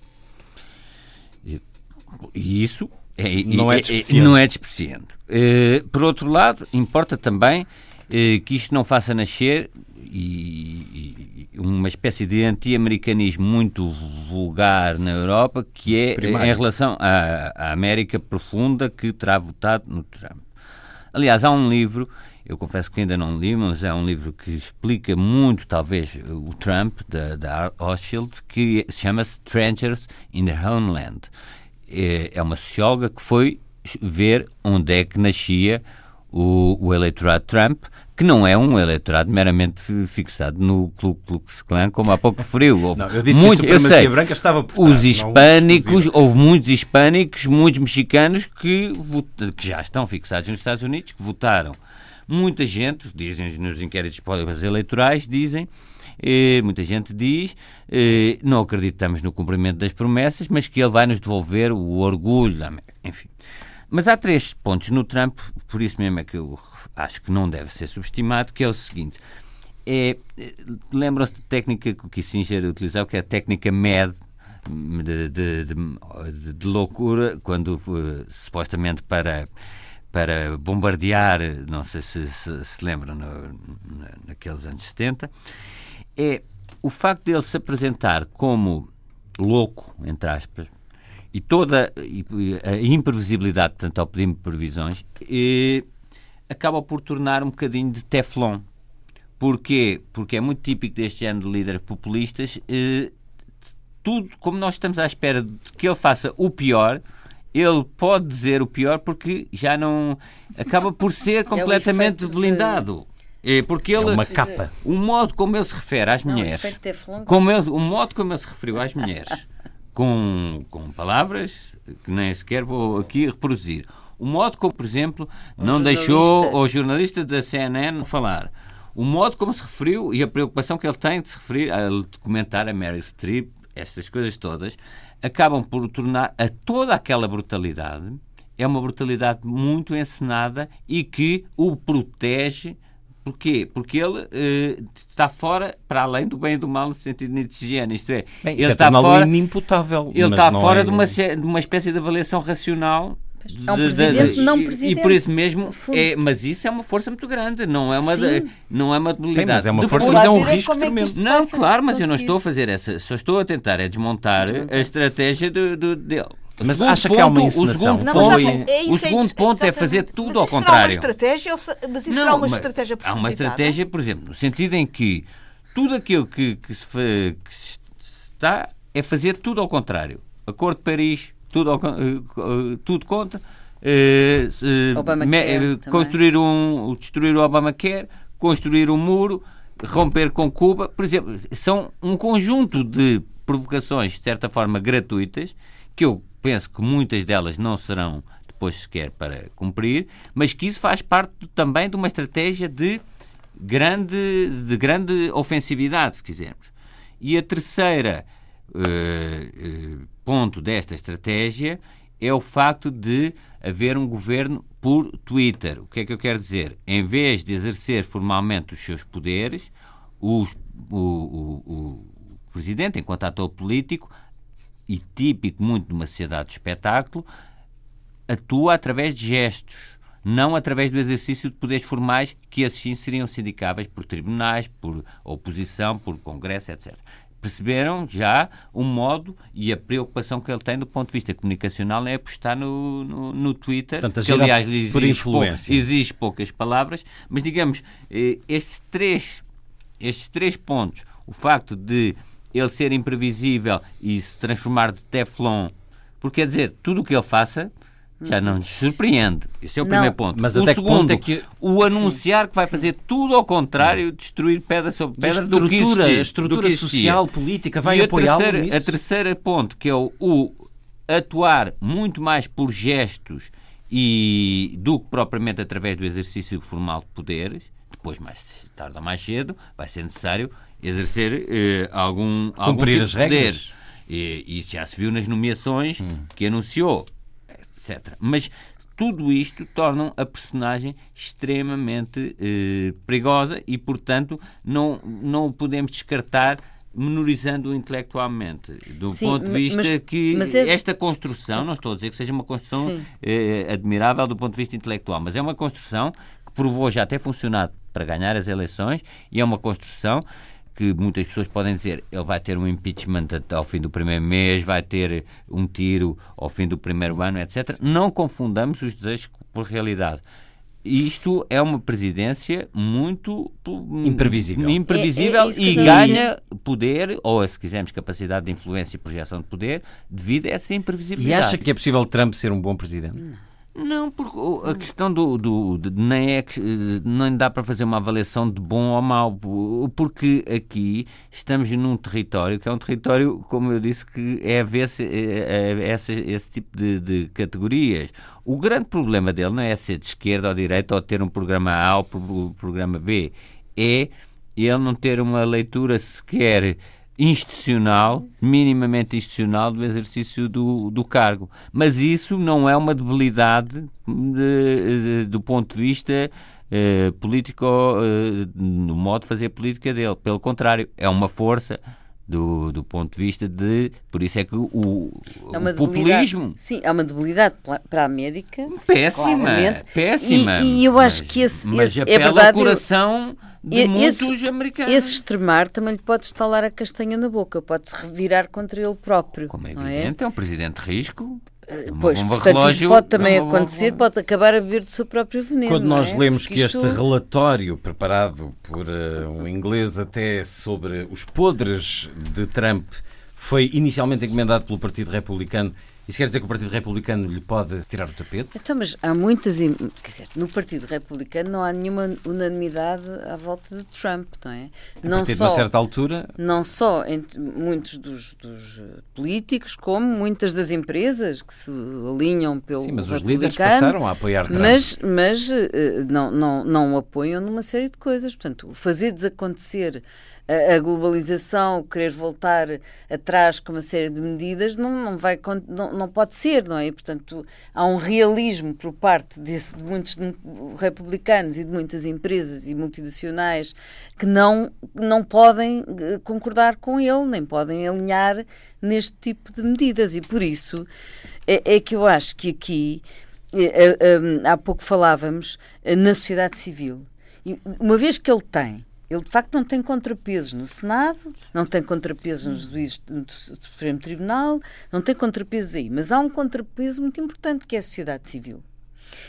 E, isso é, não, é, é, não é despreciando. Uh, por outro lado, importa também uh, que isto não faça nascer e, e uma espécie de anti-americanismo muito vulgar na Europa, que é Primário. em relação à, à, América profunda que terá votado no Trump. Aliás, há um livro, eu confesso que ainda não li, mas é um livro que explica muito, talvez, o Trump, da, da que se chama Strangers in the Homeland. É, é uma socióloga que foi ver onde é que nascia o, o eleitorado Trump, que não é um eleitorado meramente fixado no Ku Klux Klan, como há pouco referiu. *laughs* não, eu disse muito, que a supremacia branca estava por Os hispânicos, houve muitos hispânicos, muitos mexicanos que, que já estão fixados nos Estados Unidos, que votaram. Muita gente, dizem nos inquéritos eleitorais, dizem eh, muita gente diz, eh, não acreditamos no cumprimento das promessas, mas que ele vai nos devolver o orgulho, enfim. Mas há três pontos no Trump, por isso mesmo é que eu acho que não deve ser subestimado, que é o seguinte. É, Lembram-se da técnica que o Kissinger utilizava, que é a técnica MED, de, de, de, de loucura, quando uh, supostamente para, para bombardear, não sei se se, se lembram, no, naqueles anos 70, é o facto de ele se apresentar como louco, entre aspas, e toda a imprevisibilidade, tanto ao pedir previsões, e, acaba por tornar um bocadinho de teflon. Porquê? Porque é muito típico deste género de líderes populistas. Eh, tudo, como nós estamos à espera de que ele faça o pior, ele pode dizer o pior porque já não. acaba por ser é completamente é blindado. É porque ele, é uma capa. O modo como ele se refere às mulheres. Não, como ele, o modo como ele se referiu às mulheres com, com palavras que nem sequer vou aqui reproduzir. O modo como, por exemplo, não deixou o jornalista da CNN falar. O modo como se referiu e a preocupação que ele tem de se referir a documentar a Mary Streep, estas coisas todas, acabam por tornar a toda aquela brutalidade é uma brutalidade muito encenada e que o protege Porquê? Porque ele uh, está fora, para além do bem e do mal, no sentido nietzscheano. Isto é, bem, ele está fora. inimputável. Ele está fora é... de, uma, de uma espécie de avaliação racional é um presidente, de, não presidente. E por isso mesmo, é, mas isso é uma força muito grande, não é uma, não é uma debilidade. Bem, mas é uma Depois, força, mas é um risco é tremendo. Não, claro, mas eu não estou a fazer essa, só estou a tentar é desmontar, desmontar. a estratégia do, do, dele. Mas acha ponto, que há uma encenação? O segundo ponto, é, o segundo ponto é fazer tudo ao contrário. Será uma estratégia, mas isso não, será uma estratégia Há uma estratégia, por exemplo, no sentido em que tudo aquilo que, que, se, que se está é fazer tudo ao contrário. Acordo de Paris, tudo, ao, uh, tudo conta. Uh, me, construir um, destruir o Obamacare, construir um muro, romper com Cuba, por exemplo, são um conjunto de provocações, de certa forma, gratuitas, que eu penso que muitas delas não serão depois sequer para cumprir, mas que isso faz parte também de uma estratégia de grande, de grande ofensividade, se quisermos. E a terceira uh, ponto desta estratégia é o facto de haver um governo por Twitter. O que é que eu quero dizer? Em vez de exercer formalmente os seus poderes, os, o, o, o presidente, enquanto ator político, e típico muito de uma sociedade de espetáculo, atua através de gestos, não através do exercício de poderes formais que esses sim seriam sindicáveis por tribunais, por oposição, por congresso, etc. Perceberam já o modo e a preocupação que ele tem do ponto de vista comunicacional é apostar no, no, no Twitter, Portanto, que aliás lhe exige, pou, exige poucas palavras, mas digamos, eh, estes três, estes três pontos, o facto de ele ser imprevisível e se transformar de teflon, porque quer dizer, tudo o que ele faça já não nos surpreende. Esse é o não. primeiro ponto. Mas o até segundo, que ponto é que... o anunciar Sim. que vai fazer tudo ao contrário, destruir pedra sobre pedra do que existia. A estrutura social, política, vai apoiá-lo nisso? A terceira ponto, que é o, o atuar muito mais por gestos e do que propriamente através do exercício formal de poderes, de depois, mais tarde ou mais cedo, vai ser necessário exercer uh, algum, algum Cumprir tipo as regras. E, isso já se viu nas nomeações hum. que anunciou, etc. Mas tudo isto torna a personagem extremamente eh, perigosa e, portanto, não, não podemos descartar menorizando intelectualmente, do Sim, ponto de vista mas, que mas é... esta construção, não estou a dizer que seja uma construção eh, admirável do ponto de vista intelectual, mas é uma construção que provou já ter funcionado para ganhar as eleições e é uma construção que muitas pessoas podem dizer ele vai ter um impeachment ao fim do primeiro mês, vai ter um tiro ao fim do primeiro ano, etc. Não confundamos os desejos por realidade. Isto é uma presidência muito imprevisível, imprevisível é, é e ganha poder, ou se quisermos capacidade de influência e projeção de poder, devido a essa imprevisibilidade. E acha que é possível Trump ser um bom presidente? Não. Não, porque a questão do, do de, nem é não dá para fazer uma avaliação de bom ou mau, porque aqui estamos num território que é um território, como eu disse, que é ver é, é esse, esse tipo de, de, categorias. O grande problema dele não é ser de esquerda ou de direita ou ter um programa A ou um programa B, é ele não ter uma leitura sequer institucional, minimamente institucional, do exercício do, do cargo. Mas isso não é uma debilidade de, de, do ponto de vista eh, político, eh, no modo de fazer política dele. Pelo contrário, é uma força. Do, do ponto de vista de. Por isso é que o, é o populismo. Sim, é uma debilidade para a América. Péssima. Claramente. Péssima. E, e eu acho mas, que esse, mas esse é verdade. coração. Eu de muitos esse, americanos. Esse extremar também lhe pode estalar a castanha na boca, pode-se revirar contra ele próprio. Como é, é? evidente, é? é um presidente de risco. Eh, pois, portanto, relógio, isso pode também acontecer, pode acabar a beber do seu próprio veneno. Quando nós é? lemos Porque que isto... este relatório, preparado por uh, um inglês até sobre os podres de Trump, foi inicialmente encomendado pelo Partido Republicano isso quer dizer que o Partido Republicano lhe pode tirar o tapete? Então, mas há muitas. Quer dizer, no Partido Republicano não há nenhuma unanimidade à volta de Trump, não é? A não só, de uma certa altura. Não só entre muitos dos, dos, políticos, como muitas das empresas que se alinham pelo. Sim, mas os líderes passaram a apoiar Trump. Mas, mas eh, não, não, não o apoiam numa série de coisas. Portanto, fazer desacontecer a, globalização, querer voltar atrás com uma série de medidas, não, não, vai, não, não pode ser, não é? E, portanto, há um realismo por parte desse, de muitos republicanos e de muitas empresas e multinacionais que não, não podem eh, concordar com ele, nem podem alinhar neste tipo de medidas. E por isso é, é que eu acho que aqui, é, é, há pouco falávamos, na sociedade civil, uma vez que ele tem ele, de facto, não tem contrapesos no Senado, não tem contrapesos nos juízes do Supremo Tribunal, não tem contrapesos aí. Mas há um contrapeso muito importante, que é a sociedade civil.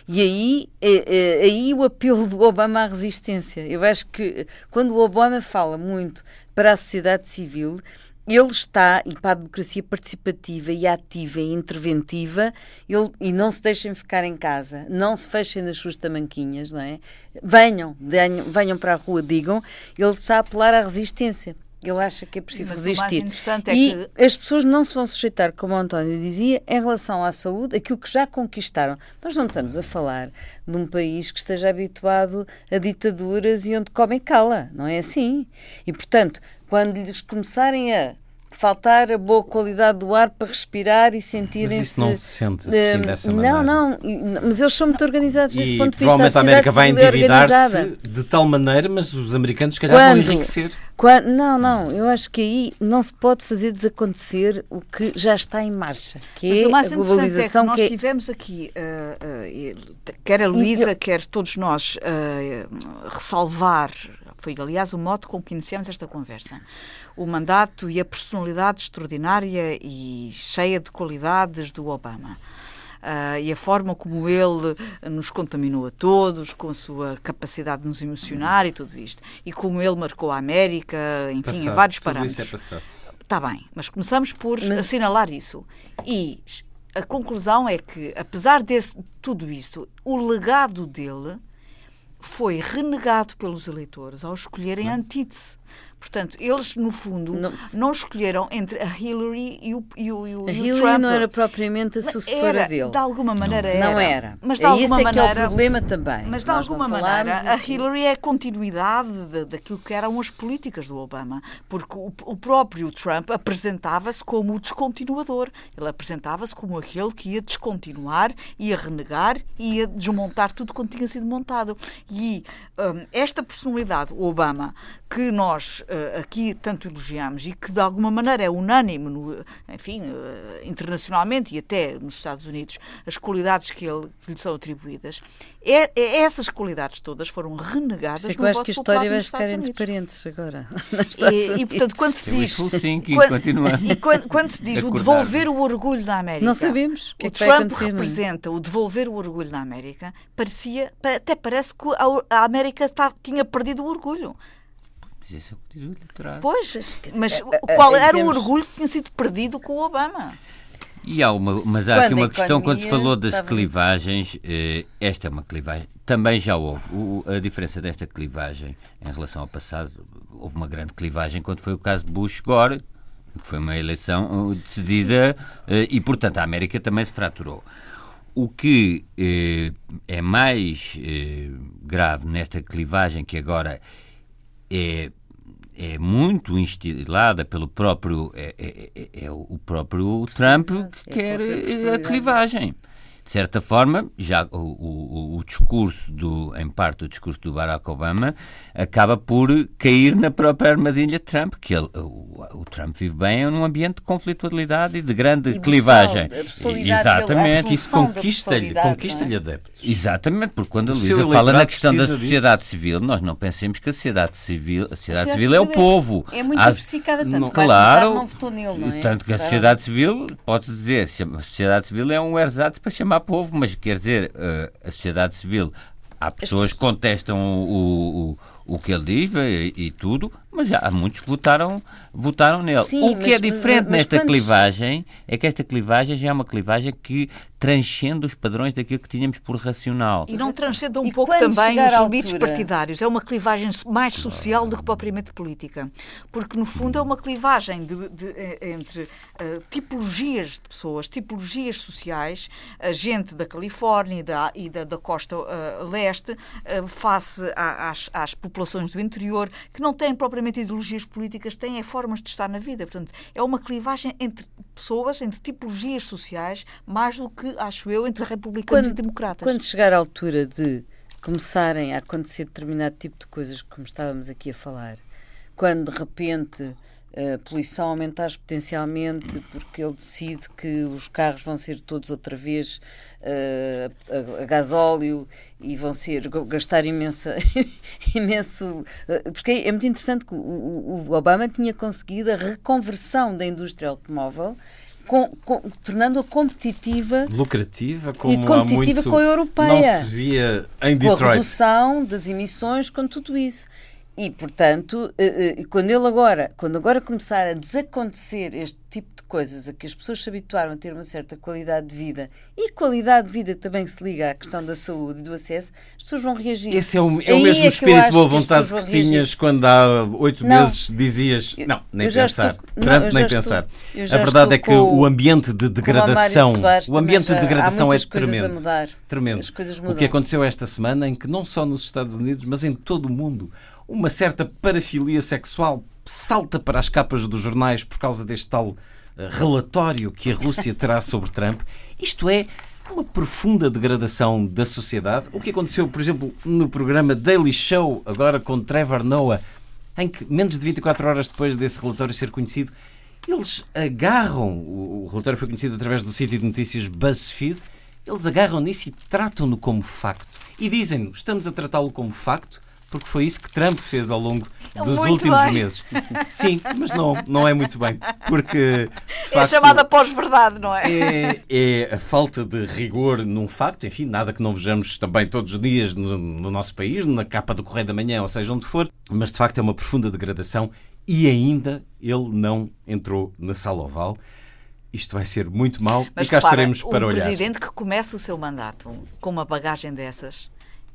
E aí, é, é, aí o apelo do Obama à resistência. Eu acho que quando o Obama fala muito para a sociedade civil, ele está, e para a democracia participativa e ativa e interventiva, ele, e não se deixem ficar em casa, não se fechem nas suas tamanquinhas, não é? Venham, venham, venham para a rua, digam, ele está a apelar à resistência. Ele acha que é preciso Mas resistir. É e que... as pessoas não se vão sujeitar, como o António dizia, em relação à saúde, aquilo que já conquistaram. Nós não estamos a falar de um país que esteja habituado a ditaduras e onde come cala. Não é assim. E, portanto, quando lhes começarem a faltar a boa qualidade do ar para respirar e sentirem-se. Mas isso não se sente assim uh, dessa maneira. Não, não, mas eles são muito organizados desse ponto de vista. Provavelmente a, a América vai é endividar-se de tal maneira, mas os americanos, se calhar, quando, vão enriquecer. Quando, não, não, eu acho que aí não se pode fazer desacontecer o que já está em marcha, que mas é o mais a globalização. É que nós que é... tivemos aqui, uh, uh, quer a Luísa, quer todos nós, ressalvar, foi aliás o modo com que iniciamos esta conversa o mandato e a personalidade extraordinária e cheia de qualidades do Obama. Uh, e a forma como ele nos contaminou a todos, com a sua capacidade de nos emocionar e tudo isto. E como ele marcou a América, enfim, passado, em vários parâmetros. Isso é Está bem, mas começamos por mas... assinalar isso. E a conclusão é que, apesar de tudo isto, o legado dele foi renegado pelos eleitores ao escolherem a antítese Portanto, eles, no fundo, não, não escolheram entre a Hillary e o, e o, e o, a Hillary Trump. não era propriamente a sucessora era, dele. De alguma maneira não, era. Não era. Mas de alguma Esse maneira, é que é o problema também. Mas de alguma maneira, a Hillary é a continuidade de, daquilo que eram as políticas do Obama. Porque o, o próprio Trump apresentava-se como o descontinuador. Ele apresentava-se como aquele que ia descontinuar, ia renegar, ia desmontar tudo quando tinha sido montado. E um, esta personalidade, o Obama, que nós uh, aqui tanto elogiamos e que de alguma maneira é unânime, no, enfim, uh, internacionalmente e até nos Estados Unidos, as qualidades que, ele, que lhe são atribuídas, é, é, essas qualidades todas foram renegadas Sei que eu acho que a história vai ficar entre parentes agora. *laughs* E, e, portanto, quando se diz. quando, *laughs* e quando, quando, se diz o devolver o orgulho na América. Não sabemos. O, o Trump representa o devolver o orgulho na América, parecia, até parece que a, América tá, tinha perdido o orgulho. Mas esse é o que diz o eleitorado. Pois, mas qual era o orgulho que tinha sido perdido com o Obama? E há uma, mas há quando aqui uma questão, quando se falou das estava... clivagens, eh, esta é uma clivagem, também já houve. O, a diferença desta clivagem em relação ao passado, houve uma grande clivagem quando foi o caso de Bush-Gore, que foi uma eleição uh, decidida eh, e, portanto, a América também se fraturou. O que eh, é mais eh, grave nesta clivagem, que agora é é muito instilada pelo próprio é, é, é, é o próprio Trump que quer a clivagem de certa forma, já o, o, o, discurso do, em parte o discurso do Barack Obama acaba por cair na própria armadilha de Trump, que ele, o, o Trump vive bem num ambiente de conflitualidade e de grande e clivagem. Exatamente. Isso conquista-lhe conquista é? adeptos. Exatamente, porque quando a Luísa fala na questão da sociedade disso. civil, nós não pensemos que a sociedade civil, a sociedade, a sociedade civil, é o povo. É muito diversificada, tanto não, claro, não votou nele, não é? Tanto que a sociedade civil, pode dizer, a sociedade civil é um ersatz para chamar povo, mas quer dizer, uh, a sociedade civil, há pessoas que contestam o, o, o que ele diz e, e tudo, mas já há muitos que votaram, votaram nele. Sim, o que mas, é diferente mas, mas nesta quantos... clivagem é que esta clivagem já é uma clivagem que transcende os padrões daquilo que tínhamos por racional. E não transcende um e pouco também os limites partidários. É uma clivagem mais social do que propriamente política. Porque, no fundo, é uma clivagem de, de, eh, entre uh, tipologias de pessoas, tipologias sociais, a gente da Califórnia e da, e da, da costa uh, leste, uh, face a, às, às populações do interior, que não têm propriamente propriamente ideologias políticas, têm é formas de estar na vida. Portanto, é uma clivagem entre pessoas, entre tipologias sociais, mais do que, acho eu, entre republicanos quando, e democratas. Quando chegar à altura de começarem a acontecer determinado tipo de coisas, como estávamos aqui a falar, quando de repente a poluição aumentar exponencialmente porque ele decide que os carros vão ser todos outra vez uh, a, a, gasóleo e vão ser gastar imensa, *laughs* imenso uh, porque é muito interessante que o, o, Obama tinha conseguido a reconversão da indústria automóvel tornando-a competitiva lucrativa como e competitiva muito, com a europeia. não se via em Detroit com a redução das emissões com tudo isso e, portanto, eh, eh, quando ele agora, quando agora começar a desacontecer este tipo de coisas, a que as pessoas se habituaram a ter uma certa qualidade de vida e qualidade de vida também se liga à questão da saúde e do acesso, as pessoas vão reagir. Esse é o, é o mesmo é espírito de boa vontade que, que tinhas quando há oito meses dizias não, nem pensar. Estou, Trump, não, nem pensar. a verdade é que o ambiente de degradação, o ambiente de degradação é tremendo. Tremendo. O que aconteceu esta semana em que não só nos Estados Unidos, mas em todo o mundo uma certa parafilia sexual salta para as capas dos jornais por causa deste tal eh, relatório que a Rússia terá sobre Trump. Isto é uma profunda degradação da sociedade. O que aconteceu, por exemplo, no programa Daily Show, agora com Trevor Noah, em que menos de 24 horas depois desse relatório ser conhecido, eles agarram, o relatório foi conhecido através do sítio de notícias BuzzFeed, eles agarram nisso e tratam-no como facto. E dizem-nos, estamos a tratá-lo como facto, porque foi isso que Trump fez ao longo dos muito últimos bem. meses. Sim, mas não, não é muito bem, porque é facto, é chamada pós-verdade, não é? é? É a falta de rigor num facto, enfim, nada que não vejamos também todos os dias no, no nosso país, na capa do Correio da Manhã, ou seja, onde for, mas de facto é uma profunda degradação e ainda ele não entrou na sala oval isto vai ser muito mal Mas, e cá estaremos para um olhar. Um presidente que começa o seu mandato com uma bagagem dessas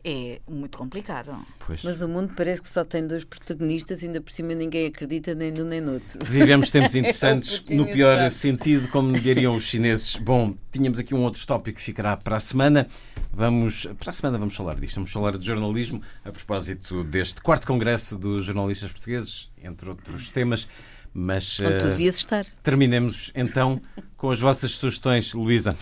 é muito complicado. Pois. Mas o mundo parece que só tem dois protagonistas, ainda por cima ninguém acredita nem num nem no outro. Vivemos tempos *laughs* interessantes, é no pior sentido, como diriam os chineses. Bom, tínhamos aqui um outro tópico que ficará para a semana. Vamos, para a semana vamos falar disto, vamos falar de jornalismo a propósito deste quarto congresso dos jornalistas portugueses, entre outros temas. Mas Onde tu devias estar. terminemos então com as vossas sugestões, Luísa.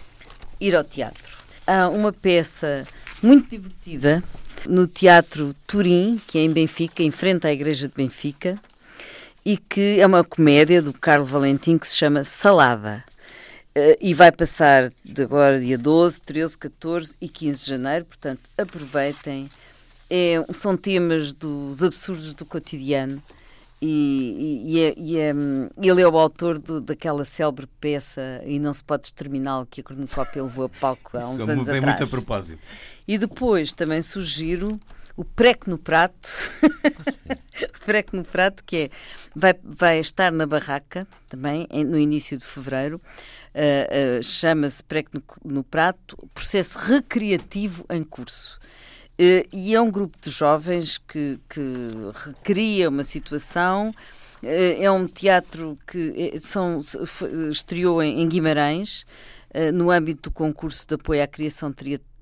Ir ao teatro. Há uma peça muito divertida no Teatro Turim, que é em Benfica, em frente à Igreja de Benfica, e que é uma comédia do Carlo Valentim que se chama Salada. Uh, e vai passar de agora dia 12, 13, 14 e 15 de janeiro, portanto aproveitem. É, são temas dos absurdos do cotidiano e, e, é, e é, ele é o autor do, daquela célebre peça E Não Se Pode Exterminar que a cornucópia levou a palco há uns Isso anos atrás. muito a propósito. E depois também sugiro o Preco no Prato, *laughs* o Preco no Prato, que é, vai, vai estar na barraca também no início de fevereiro. Uh, uh, Chama-se Preco no, no Prato, processo recreativo em curso. Uh, e é um grupo de jovens que, que recria uma situação. Uh, é um teatro que é, são, estreou em, em Guimarães, uh, no âmbito do concurso de apoio à criação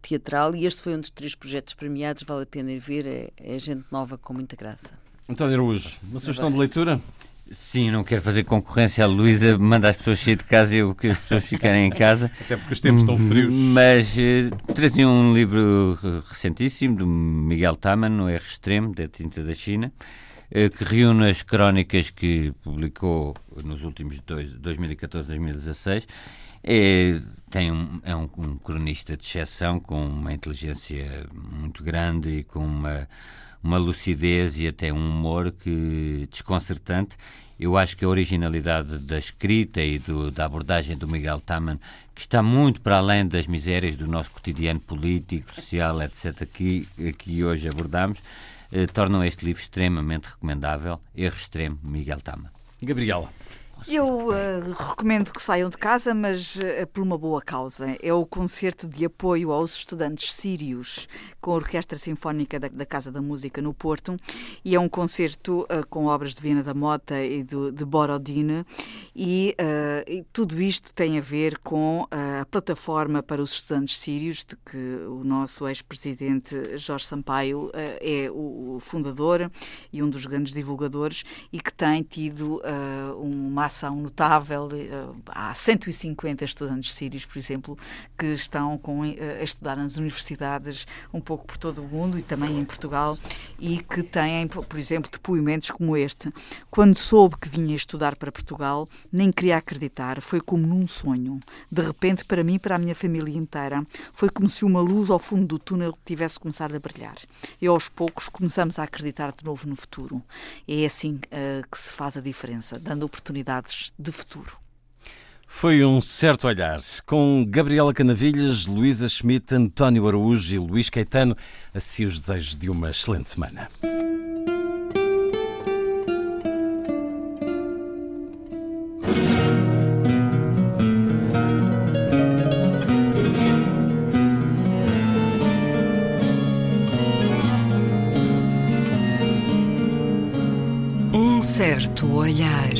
teatral, e este foi um dos três projetos premiados. Vale a pena ir ver, é, é gente nova com muita graça. António Araújo, uma sugestão de leitura? Sim, não quero fazer concorrência à Luísa, manda as pessoas sair de casa e eu que as pessoas ficarem em casa. *laughs* Até porque os tempos estão frios. Mas uh, trazia um livro recentíssimo do Miguel Taman, no R Extremo, da Tinta da China, uh, que reúne as crónicas que publicou nos últimos dois, 2014 2016. É, tem um, é um, um cronista de exceção com uma inteligência muito grande e com uma uma lucidez e até um humor que desconcertante. Eu acho que a originalidade da escrita e do, da abordagem do Miguel Taman, que está muito para além das misérias do nosso cotidiano político, social, etc., que aqui hoje abordamos, eh, tornam este livro extremamente recomendável. Erro Extremo, Miguel Taman. Gabriela. Eu uh, recomendo que saiam de casa, mas uh, por uma boa causa. É o concerto de apoio aos estudantes sírios com a Orquestra Sinfónica da, da Casa da Música no Porto. E é um concerto uh, com obras de Viana da Mota e do, de Borodine e, e, tudo isto tem a ver com a plataforma para os estudantes sírios de que o nosso ex-presidente Jorge Sampaio é o, o, fundador e um dos grandes divulgadores e que tem tido uma notável. Eh, há 150 estudantes sírios, por exemplo, que estão com, eh, a estudar nas universidades um pouco por todo o mundo e também em Portugal e que têm, por exemplo, depoimentos como este. Quando soube que vinha estudar para Portugal, nem queria acreditar, foi como num sonho. De repente, para mim e para a minha família inteira, foi como se uma luz ao fundo do túnel tivesse começado a brilhar. E aos poucos começamos a acreditar de novo no futuro. É assim uh, que se faz a diferença, dando oportunidade de futuro. Foi um certo olhar, com Gabriela Canavilhas, Luísa Schmidt, António Araújo e Luís Caetano. Assim os desejos de uma excelente semana. Certo olhar.